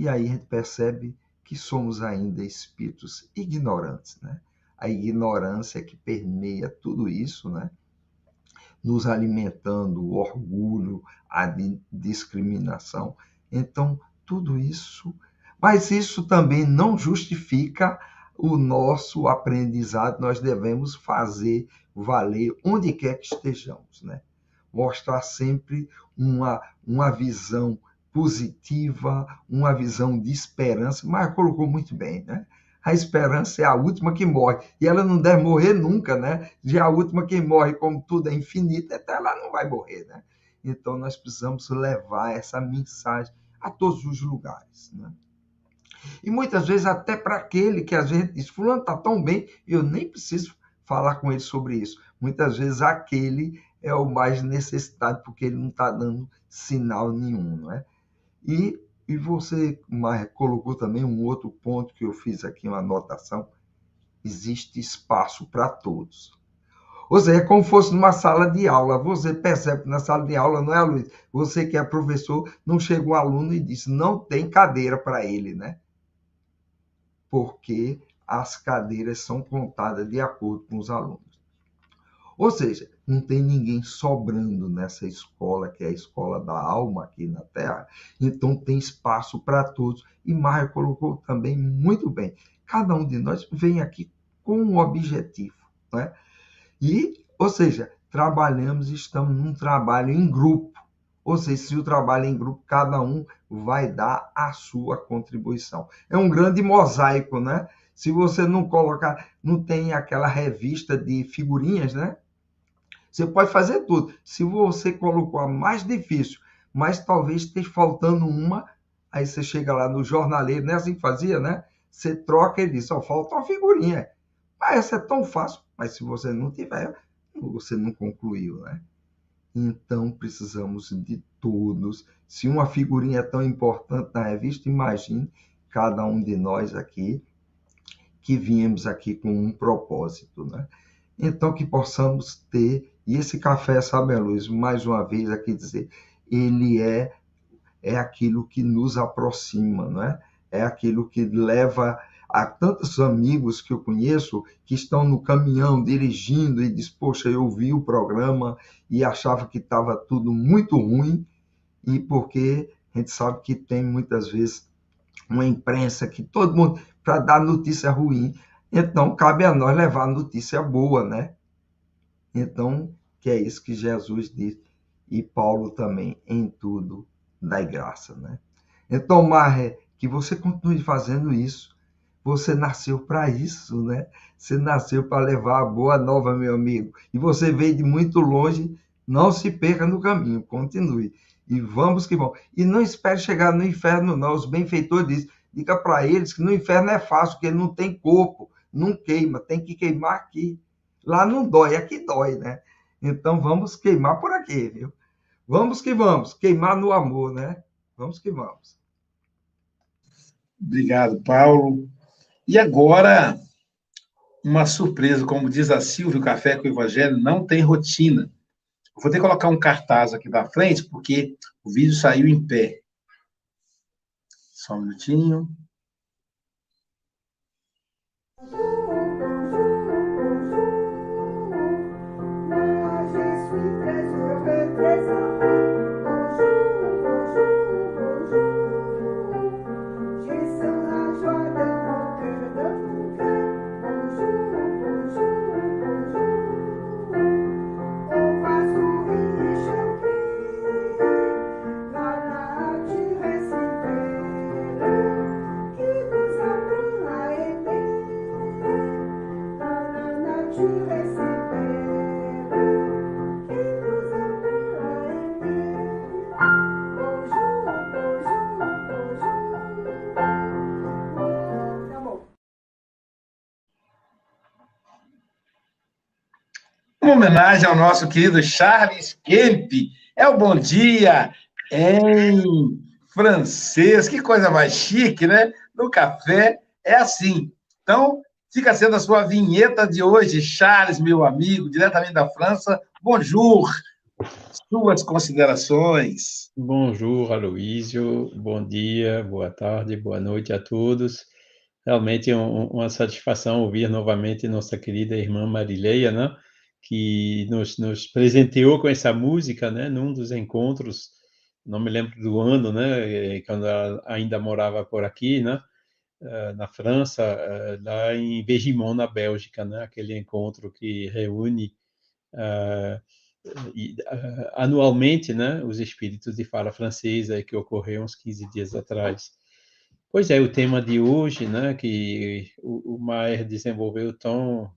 Speaker 9: E aí a gente percebe que somos ainda espíritos ignorantes, né? A ignorância que permeia tudo isso, né? Nos alimentando o orgulho, a discriminação. Então, tudo isso, mas isso também não justifica o nosso aprendizado, nós devemos fazer valer onde quer que estejamos, né? Mostrar sempre uma, uma visão positiva, uma visão de esperança. Mas colocou muito bem, né? A esperança é a última que morre. E ela não deve morrer nunca, né? Já a última que morre, como tudo é infinito, até ela não vai morrer, né? Então nós precisamos levar essa mensagem a todos os lugares, né? E muitas vezes até para aquele que a gente diz, fulano está tão bem, eu nem preciso falar com ele sobre isso. Muitas vezes aquele é o mais necessitado, porque ele não está dando sinal nenhum, não é? E, e você colocou também um outro ponto que eu fiz aqui, uma anotação, existe espaço para todos. Ou seja, é como se fosse numa sala de aula. Você percebe que na sala de aula, não é, Luiz? Você que é professor, não chega um aluno e diz, não tem cadeira para ele, né? porque as cadeiras são contadas de acordo com os alunos. Ou seja, não tem ninguém sobrando nessa escola, que é a escola da alma aqui na Terra, então tem espaço para todos. E Maia colocou também muito bem: cada um de nós vem aqui com um objetivo. Né? E, ou seja, trabalhamos, estamos num trabalho em grupo. Ou seja, se o trabalho é em grupo, cada um vai dar a sua contribuição. É um grande mosaico, né? Se você não colocar, não tem aquela revista de figurinhas, né? Você pode fazer tudo. Se você colocou a mais difícil, mas talvez esteja faltando uma, aí você chega lá no jornaleiro, né? Assim fazia, né? Você troca e diz, só falta uma figurinha. Mas essa é tão fácil, mas se você não tiver, você não concluiu, né? Então precisamos de todos. Se uma figurinha é tão importante na revista, imagine cada um de nós aqui que viemos aqui com um propósito, né? Então que possamos ter e esse café sabe a luz, mais uma vez aqui dizer, ele é é aquilo que nos aproxima, não é? É aquilo que leva Há tantos amigos que eu conheço que estão no caminhão dirigindo e diz: Poxa, eu vi o programa e achava que estava tudo muito ruim, e porque a gente sabe que tem muitas vezes uma imprensa que todo mundo para dar notícia ruim, então cabe a nós levar notícia boa, né? Então, que é isso que Jesus diz e Paulo também em tudo dá graça, né? Então, Marre, que você continue fazendo isso você nasceu para isso, né? Você nasceu para levar a boa nova, meu amigo. E você veio de muito longe, não se perca no caminho, continue. E vamos que vamos. E não espere chegar no inferno, não. Os benfeitores dizem, diga para eles que no inferno é fácil, porque não tem corpo, não queima, tem que queimar aqui. Lá não dói, aqui dói, né? Então vamos queimar por aqui, viu? Vamos que vamos, queimar no amor, né? Vamos que vamos.
Speaker 6: Obrigado, Paulo. E agora, uma surpresa, como diz a Silvia, o Café com o Evangelho não tem rotina. Vou ter que colocar um cartaz aqui da frente, porque o vídeo saiu em pé. Só um minutinho. Jesus. Homenagem ao nosso querido Charles Kemp. É o bom dia em francês, que coisa mais chique, né? No café é assim. Então, fica sendo a sua vinheta de hoje, Charles, meu amigo, diretamente da França. Bonjour, suas considerações.
Speaker 10: Bonjour, Aloísio. Bom dia, boa tarde, boa noite a todos. Realmente um, uma satisfação ouvir novamente nossa querida irmã Marileia, né? Que nos, nos presenteou com essa música, né? Num dos encontros, não me lembro do ano, né? Quando ela ainda morava por aqui, né? Eh, na França, eh, lá em Vegimont, na Bélgica, né? Aquele encontro que reúne uh, anualmente, né? Os espíritos de fala francesa que ocorreu uns 15 dias atrás. Pois é, o tema de hoje, né, que o, o Maier desenvolveu tão,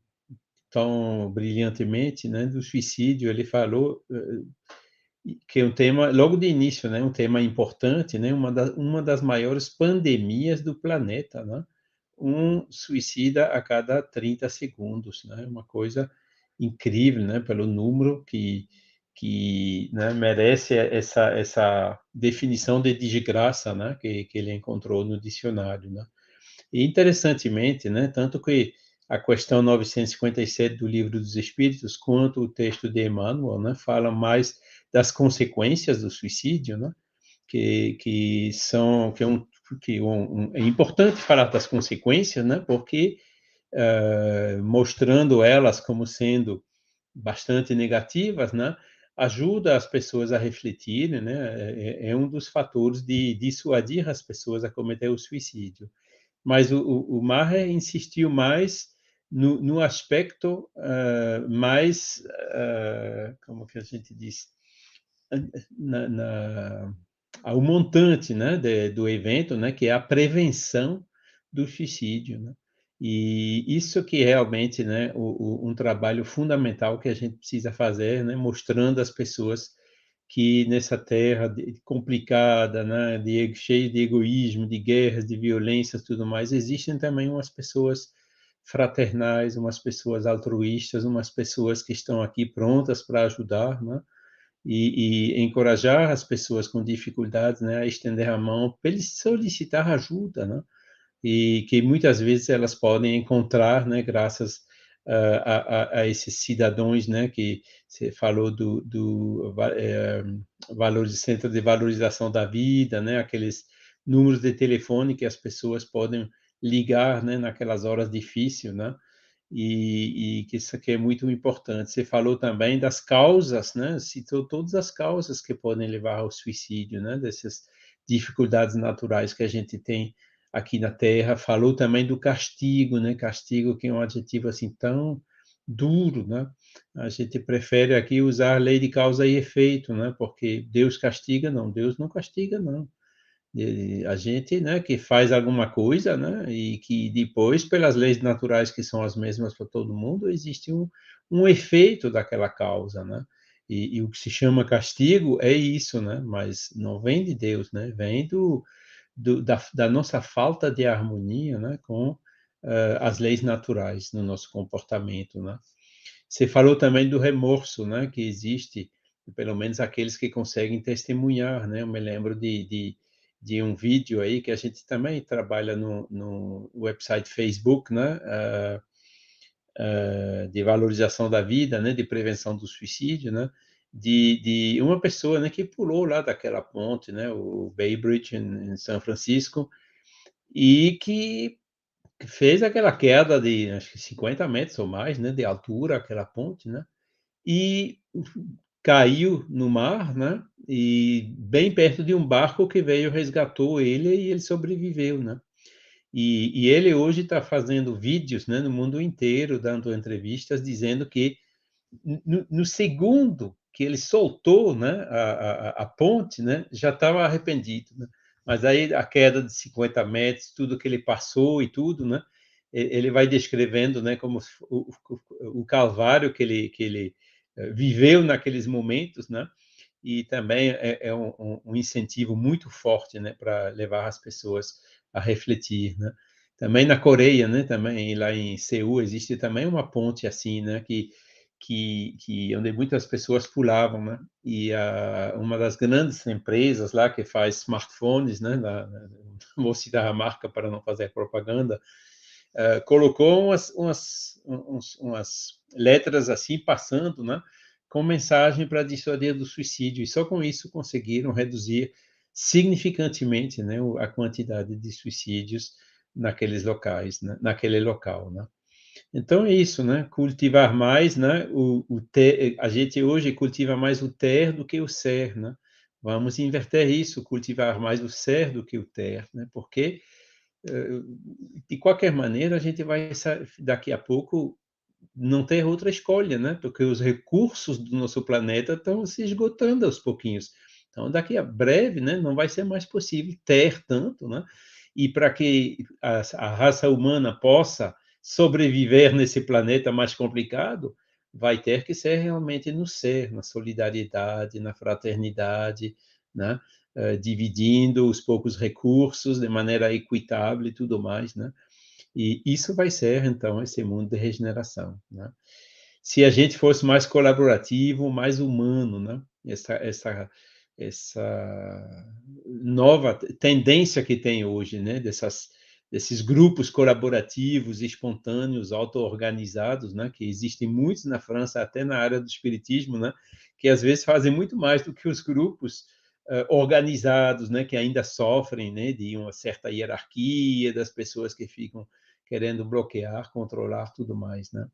Speaker 10: tão brilhantemente, né, do suicídio, ele falou uh, que é um tema, logo de início, né, um tema importante, né, uma, da, uma das maiores pandemias do planeta, né, um suicida a cada 30 segundos, né, uma coisa incrível, né, pelo número que que né, merece essa, essa definição de desgraça né, que, que ele encontrou no dicionário. Né? E interessantemente, né, tanto que a questão 957 do Livro dos Espíritos, quanto o texto de Emmanuel, né, fala mais das consequências do suicídio, né, que, que são que, é, um, que um, um, é importante falar das consequências, né, porque uh, mostrando elas como sendo bastante negativas, né, ajuda as pessoas a refletirem, né? É, é, um dos fatores de dissuadir as pessoas a cometer o suicídio. Mas o, o Maher insistiu mais no, no aspecto uh, mais, uh, como que a gente diz, na, na, ao montante, né, de, do evento, né, que é a prevenção do suicídio, né? E isso que realmente, né, o, um trabalho fundamental que a gente precisa fazer, né, mostrando às pessoas que nessa terra de, complicada, né, de, cheia de egoísmo, de guerras, de violências, tudo mais, existem também umas pessoas fraternais, umas pessoas altruístas, umas pessoas que estão aqui prontas para ajudar, né? E, e, encorajar as pessoas com dificuldades, né, a estender a mão para eles solicitar ajuda, né? e que muitas vezes elas podem encontrar, né, graças uh, a, a, esses cidadãos, né, que você falou do, do é, valor centro de valorização da vida, né, aqueles números de telefone que as pessoas podem ligar, né, naquelas horas difíceis, né, e, e, que isso aqui é muito importante. Você falou também das causas, né? Citou todas as causas que podem levar ao suicídio, né? Dessas dificuldades naturais que a gente tem aqui na Terra, falou também do castigo, né? Castigo que é um adjetivo assim tão duro, né? A gente prefere aqui usar lei de causa e efeito, né? Porque Deus castiga, não, Deus não castiga, não. A gente, né, que faz alguma coisa, né, e que depois, pelas leis naturais que são as mesmas para todo mundo, existe um, um efeito daquela causa, né? E, e, o que se chama castigo é isso, né? Mas não vem de Deus, né? Vem do, do, da, da, nossa falta de harmonia né, com uh, as leis naturais no nosso comportamento. Né? Você falou também do remorso né, que existe, pelo menos aqueles que conseguem testemunhar. Né? Eu me lembro de, de, de um vídeo aí que a gente também trabalha no, no website Facebook, né? Uh, uh, de valorização da vida, né? de prevenção do suicídio, né? de, de uma pessoa né, que pulou lá daquela ponte, né, o Bay Bridge em, em São Francisco, e que fez aquela queda de acho que 50 metros ou mais né, de altura, aquela ponte, né, e caiu no mar, né, e bem perto de um barco que veio resgatou ele e ele sobreviveu, né. E, e ele hoje está fazendo vídeos né, no mundo inteiro, dando entrevistas, dizendo que no, no segundo que ele soltou né, a, a, a ponte, né, já estava arrependido. Né? Mas aí a queda de 50 metros, tudo que ele passou e tudo, né, ele vai descrevendo né, como o, o, o calvário que ele, que ele viveu naqueles momentos, né? E também é, é um, um, incentivo muito forte, né, para levar as pessoas a refletir, né? Também na Coreia, né, também lá em Seul existe também uma ponte assim, né, que que, que onde muitas pessoas pulavam, né? E uh, uma das grandes empresas lá que faz smartphones, né? Na, vou citar a marca para não fazer propaganda, uh, colocou umas, umas, umas letras assim passando, né? Com mensagem para dissuadir do suicídio. E só com isso conseguiram reduzir significantemente, né? A quantidade de suicídios naqueles locais, né? naquele local, né? Então é isso, né? Cultivar mais, né? O, o ter, a gente hoje cultiva mais o ter do que o ser, né? Vamos inverter isso, cultivar mais o ser do que o ter, né? Porque eh, de qualquer maneira a gente vai daqui a pouco não ter outra escolha, né? Porque os recursos do nosso planeta estão se esgotando aos pouquinhos. Então daqui a breve, né? Não vai ser mais possível ter tanto, né? E para que a, a raça humana possa sobreviver nesse planeta mais complicado, vai ter que ser realmente no ser, na solidariedade, na fraternidade, né? Uh, dividindo os poucos recursos de maneira equitável e tudo mais, né? E isso vai ser, então, esse mundo de regeneração, né? Se a gente fosse mais colaborativo, mais humano, né? Essa, essa, essa nova tendência que tem hoje, né? Dessas desses grupos colaborativos, espontâneos, auto-organizados, né, que existem muitos na França, até na área do espiritismo, né, que às vezes fazem muito mais do que os grupos uh, organizados, né, que ainda sofrem, né, de uma certa hierarquia das pessoas que ficam querendo bloquear, controlar tudo mais, né.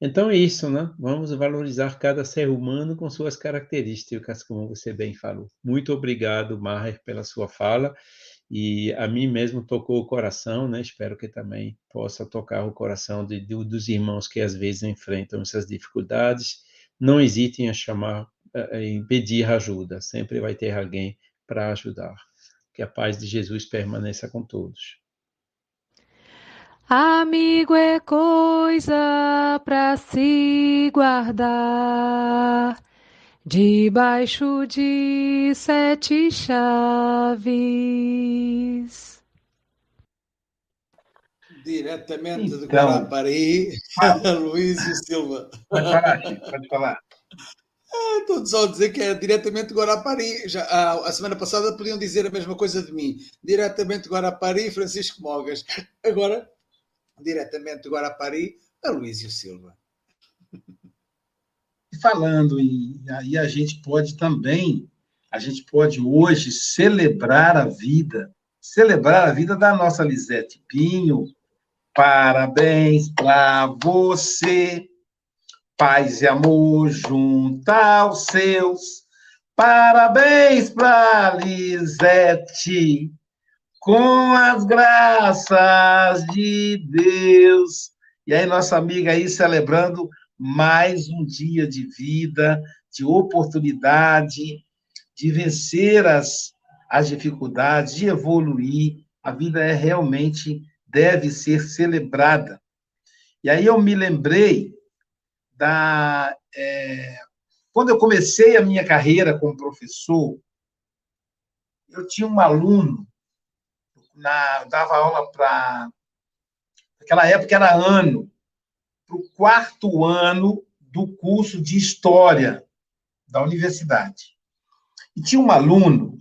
Speaker 10: Então é isso, né? Vamos valorizar cada ser humano com suas características, como você bem falou. Muito obrigado, Maher, pela sua fala e a mim mesmo tocou o coração, né? Espero que também possa tocar o coração de, de, dos irmãos que às vezes enfrentam essas dificuldades. Não hesitem a chamar, em pedir ajuda. Sempre vai ter alguém para ajudar. Que a paz de Jesus permaneça com todos.
Speaker 1: Amigo é coisa para se guardar debaixo de sete chaves.
Speaker 7: Diretamente então, de Guarapari, Luís e Silva.
Speaker 6: Pode falar, pode falar.
Speaker 7: Ah, estou só a dizer que é diretamente de Guarapari. Já, a, a, semana passada podiam dizer a mesma coisa de mim. Diretamente de Guarapari, Francisco Mogas. Agora, diretamente Guarapari, a Luís e Silva
Speaker 6: falando em aí a gente pode também, a gente pode hoje celebrar a vida, celebrar a vida da nossa Lisete Pinho. Parabéns para você, paz e amor junto aos seus. Parabéns para Lisete, com as graças de Deus. E aí, nossa amiga aí celebrando mais um dia de vida, de oportunidade, de vencer as, as dificuldades, de evoluir. A vida é realmente deve ser celebrada. E aí eu me lembrei da é, quando eu comecei a minha carreira como professor, eu tinha um aluno na dava aula para naquela época era ano para o quarto ano do curso de História da universidade. E tinha um aluno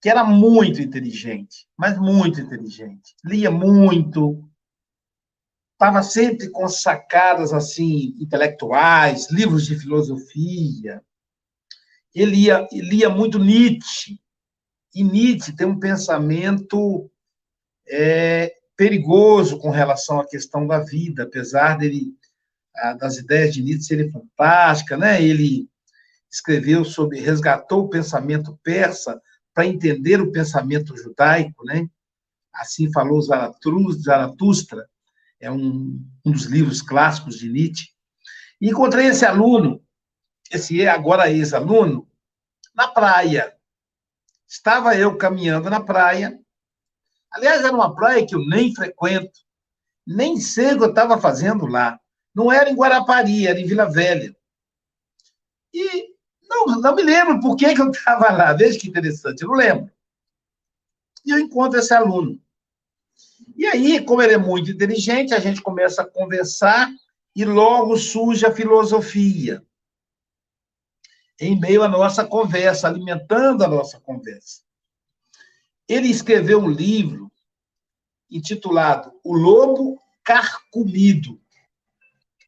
Speaker 6: que era muito inteligente, mas muito inteligente. Lia muito, estava sempre com sacadas assim intelectuais, livros de filosofia. Ele lia, lia muito Nietzsche. E Nietzsche tem um pensamento é, perigoso com relação à questão da vida, apesar dele das ideias de Nietzsche serem fantásticas, né? Ele escreveu sobre, resgatou o pensamento persa para entender o pensamento judaico, né? Assim falou Zaratustra, é um, um dos livros clássicos de Nietzsche. E encontrei esse aluno, esse agora ex-aluno, na praia. Estava eu caminhando na praia. Aliás, era uma praia que eu nem frequento, nem sei o que eu estava fazendo lá. Não era em Guarapari, era em Vila Velha. E não, não me lembro por que, que eu estava lá. Veja que interessante, eu não lembro. E eu encontro esse aluno. E aí, como ele é muito inteligente, a gente começa a conversar e logo surge a filosofia em meio à nossa conversa, alimentando a nossa conversa. Ele escreveu um livro intitulado O Lobo Carcomido.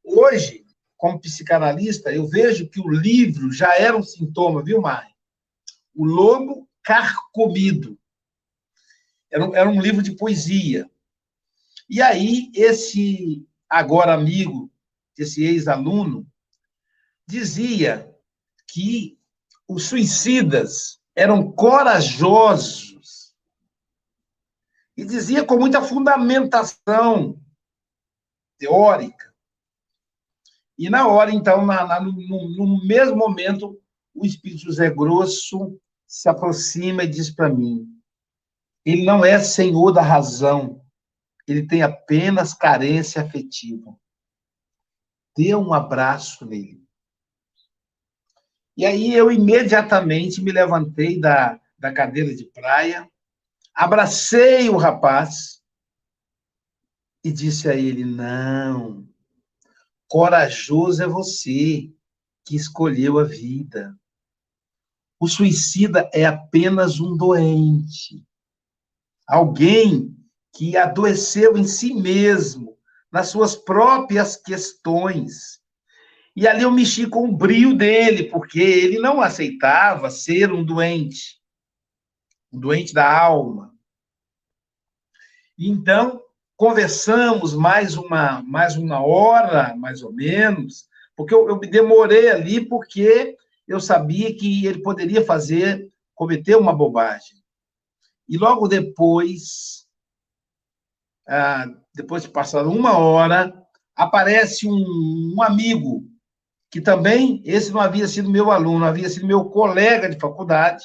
Speaker 6: Hoje, como psicanalista, eu vejo que o livro já era um sintoma, viu, Mari? O Lobo Carcomido. Era um, era um livro de poesia. E aí, esse agora amigo, esse ex-aluno, dizia que os suicidas eram corajosos. E dizia com muita fundamentação teórica. E na hora, então, na, na, no, no mesmo momento, o Espírito José Grosso se aproxima e diz para mim: ele não é senhor da razão, ele tem apenas carência afetiva. Dê um abraço nele. E aí eu imediatamente me levantei da, da cadeira de praia, abracei o rapaz e disse a ele: Não, corajoso é você que escolheu a vida. O suicida é apenas um doente, alguém que adoeceu em si mesmo, nas suas próprias questões e ali eu mexi com o brio dele, porque ele não aceitava ser um doente, um doente da alma. Então, conversamos mais uma, mais uma hora, mais ou menos, porque eu, eu me demorei ali, porque eu sabia que ele poderia fazer, cometer uma bobagem. E logo depois, ah, depois de passar uma hora, aparece um, um amigo que também esse não havia sido meu aluno, havia sido meu colega de faculdade,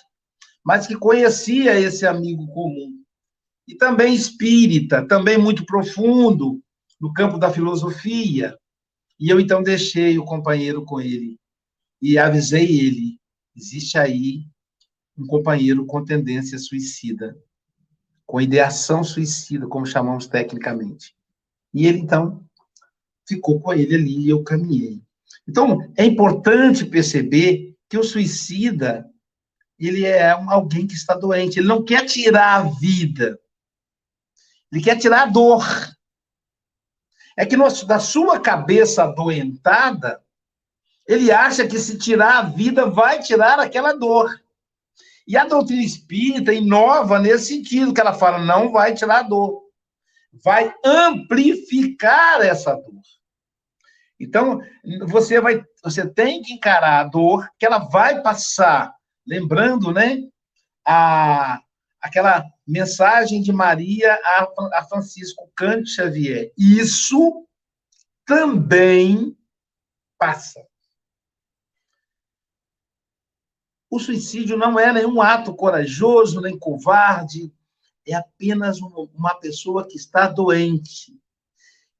Speaker 6: mas que conhecia esse amigo comum. E também espírita, também muito profundo no campo da filosofia. E eu então deixei o companheiro com ele e avisei ele: existe aí um companheiro com tendência suicida, com ideação suicida, como chamamos tecnicamente. E ele então ficou com ele ali e eu caminhei. Então, é importante perceber que o suicida, ele é um, alguém que está doente, ele não quer tirar a vida, ele quer tirar a dor. É que no, da sua cabeça adoentada, ele acha que se tirar a vida vai tirar aquela dor. E a doutrina espírita inova nesse sentido, que ela fala, não vai tirar a dor. Vai amplificar essa dor. Então, você vai, você tem que encarar a dor que ela vai passar, lembrando, né, a aquela mensagem de Maria a, a Francisco Cante Xavier. Isso também passa. O suicídio não é nenhum ato corajoso, nem covarde, é apenas uma pessoa que está doente,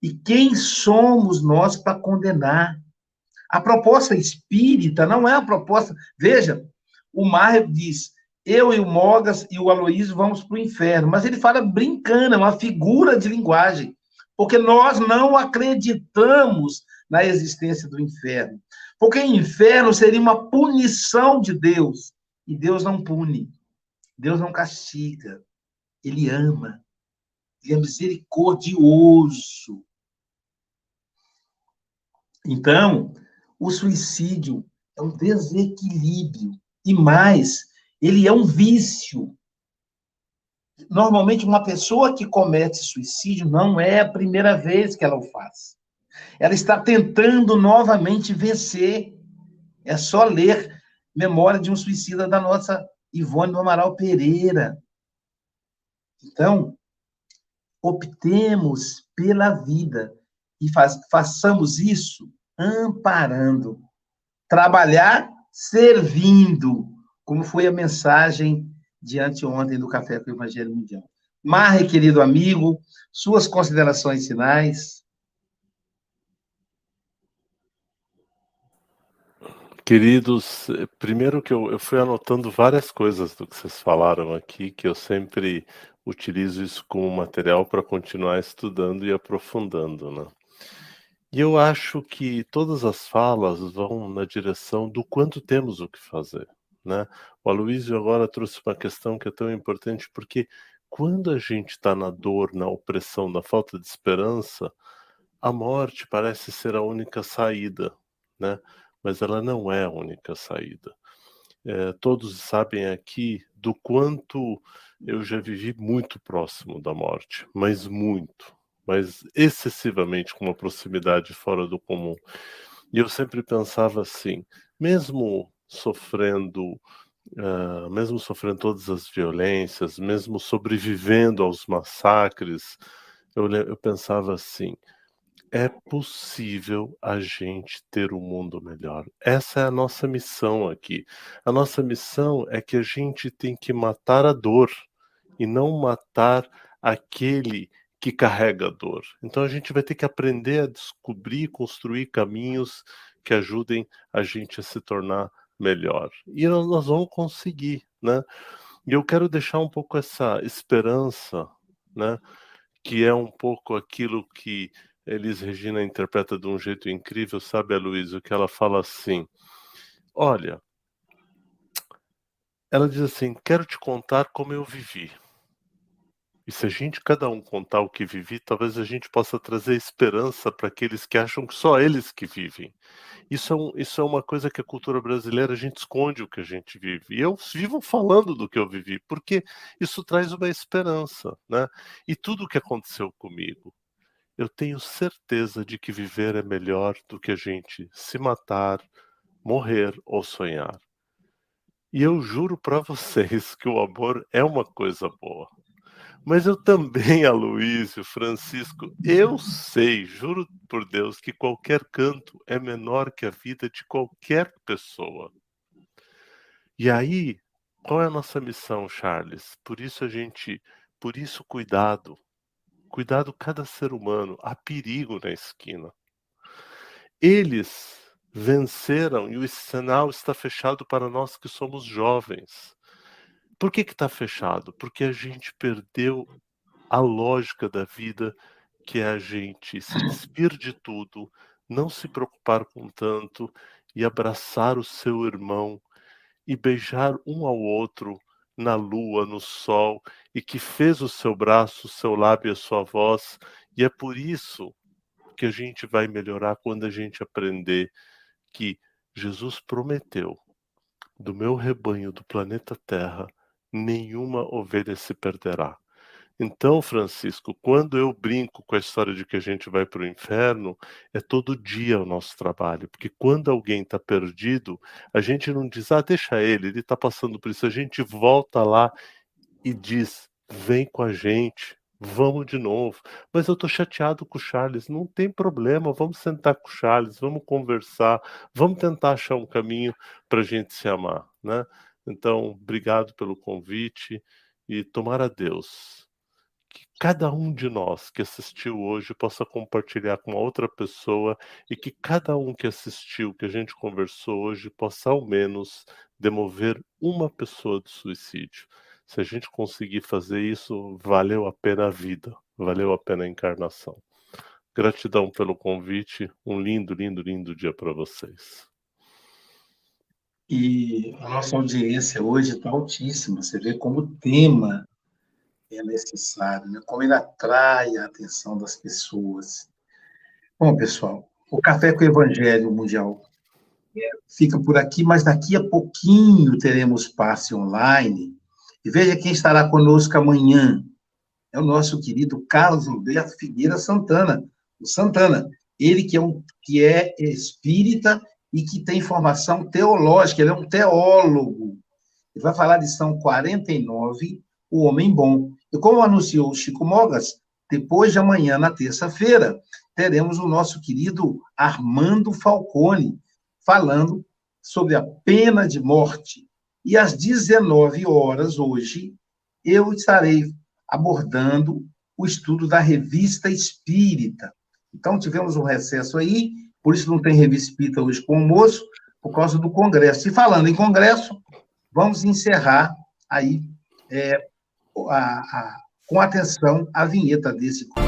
Speaker 6: e quem somos nós para condenar? A proposta espírita não é a proposta. Veja, o Mar diz: eu e o Mogas e o Aloísio vamos para o inferno. Mas ele fala brincando, é uma figura de linguagem. Porque nós não acreditamos na existência do inferno. Porque inferno seria uma punição de Deus. E Deus não pune. Deus não castiga. Ele ama. Ele é misericordioso. Então, o suicídio é um desequilíbrio. E mais, ele é um vício. Normalmente, uma pessoa que comete suicídio não é a primeira vez que ela o faz. Ela está tentando novamente vencer. É só ler Memória de um Suicida da nossa Ivone do Amaral Pereira. Então, optemos pela vida e faz, façamos isso amparando. Trabalhar servindo, como foi a mensagem de anteontem do Café com o Evangelho Mundial. Marre, querido amigo, suas considerações finais.
Speaker 8: Queridos, primeiro que eu, eu fui anotando várias coisas do que vocês falaram aqui, que eu sempre utilizo isso como material para continuar estudando e aprofundando, né? E eu acho que todas as falas vão na direção do quanto temos o que fazer. Né? O Aloysio agora trouxe uma questão que é tão importante, porque quando a gente está na dor, na opressão, na falta de esperança, a morte parece ser a única saída, né? mas ela não é a única saída. É, todos sabem aqui do quanto eu já vivi muito próximo da morte, mas muito, mas excessivamente com uma proximidade fora do comum. E eu sempre pensava assim, mesmo sofrendo, uh, mesmo sofrendo todas as violências, mesmo sobrevivendo aos massacres, eu, eu pensava assim: é possível a gente ter um mundo melhor. Essa é a nossa missão aqui. A nossa missão é que a gente tem que matar a dor e não matar aquele que carrega a dor. Então a gente vai ter que aprender a descobrir, construir caminhos que ajudem a gente a se tornar melhor. E nós vamos conseguir, né? E eu quero deixar um pouco essa esperança, né? Que é um pouco aquilo que Elis Regina interpreta de um jeito incrível, sabe, Aloysio, que ela fala assim: Olha, ela diz assim: Quero te contar como eu vivi. E se a gente, cada um, contar o que vivi, talvez a gente possa trazer esperança para aqueles que acham que só eles que vivem. Isso é, um, isso é uma coisa que a cultura brasileira, a gente esconde o que a gente vive. E eu vivo falando do que eu vivi, porque isso traz uma esperança, né? E tudo o que aconteceu comigo, eu tenho certeza de que viver é melhor do que a gente se matar, morrer ou sonhar. E eu juro para vocês que o amor é uma coisa boa. Mas eu também, Aloísio, Francisco, eu sei, juro por Deus, que qualquer canto é menor que a vida de qualquer pessoa. E aí, qual é a nossa missão, Charles? Por isso a gente, por isso cuidado. Cuidado cada ser humano, há perigo na esquina. Eles venceram e o sinal está fechado para nós que somos jovens. Por que está fechado? Porque a gente perdeu a lógica da vida, que é a gente se despir de tudo, não se preocupar com tanto e abraçar o seu irmão e beijar um ao outro na lua, no sol, e que fez o seu braço, o seu lábio e a sua voz. E é por isso que a gente vai melhorar quando a gente aprender que Jesus prometeu: do meu rebanho do planeta Terra, nenhuma ovelha se perderá. Então, Francisco, quando eu brinco com a história de que a gente vai para o inferno, é todo dia o nosso trabalho, porque quando alguém está perdido, a gente não diz, ah, deixa ele, ele está passando por isso, a gente volta lá e diz, vem com a gente, vamos de novo. Mas eu estou chateado com o Charles, não tem problema, vamos sentar com o Charles, vamos conversar, vamos tentar achar um caminho para a gente se amar, né? Então, obrigado pelo convite e tomara Deus que cada um de nós que assistiu hoje possa compartilhar com outra pessoa e que cada um que assistiu, que a gente conversou hoje, possa ao menos demover uma pessoa do suicídio. Se a gente conseguir fazer isso, valeu a pena a vida, valeu a pena a encarnação. Gratidão pelo convite, um lindo, lindo, lindo dia para vocês.
Speaker 6: E a nossa audiência hoje está altíssima. Você vê como o tema é necessário, né? como ele atrai a atenção das pessoas. Bom, pessoal, o Café com o Evangelho Mundial fica por aqui, mas daqui a pouquinho teremos passe online. E veja quem estará conosco amanhã. É o nosso querido Carlos Alberto Figueira Santana, o Santana. Ele que é, um, que é espírita e que tem formação teológica, ele é um teólogo. Ele vai falar de São 49, o Homem Bom. E como anunciou o Chico Mogas, depois de amanhã, na terça-feira, teremos o nosso querido Armando Falcone falando sobre a pena de morte. E às 19 horas hoje, eu estarei abordando o estudo da Revista Espírita. Então, tivemos um recesso aí por isso não tem revista espírita hoje com almoço, por causa do Congresso. E falando em Congresso, vamos encerrar aí é, a, a, com atenção a vinheta desse Congresso.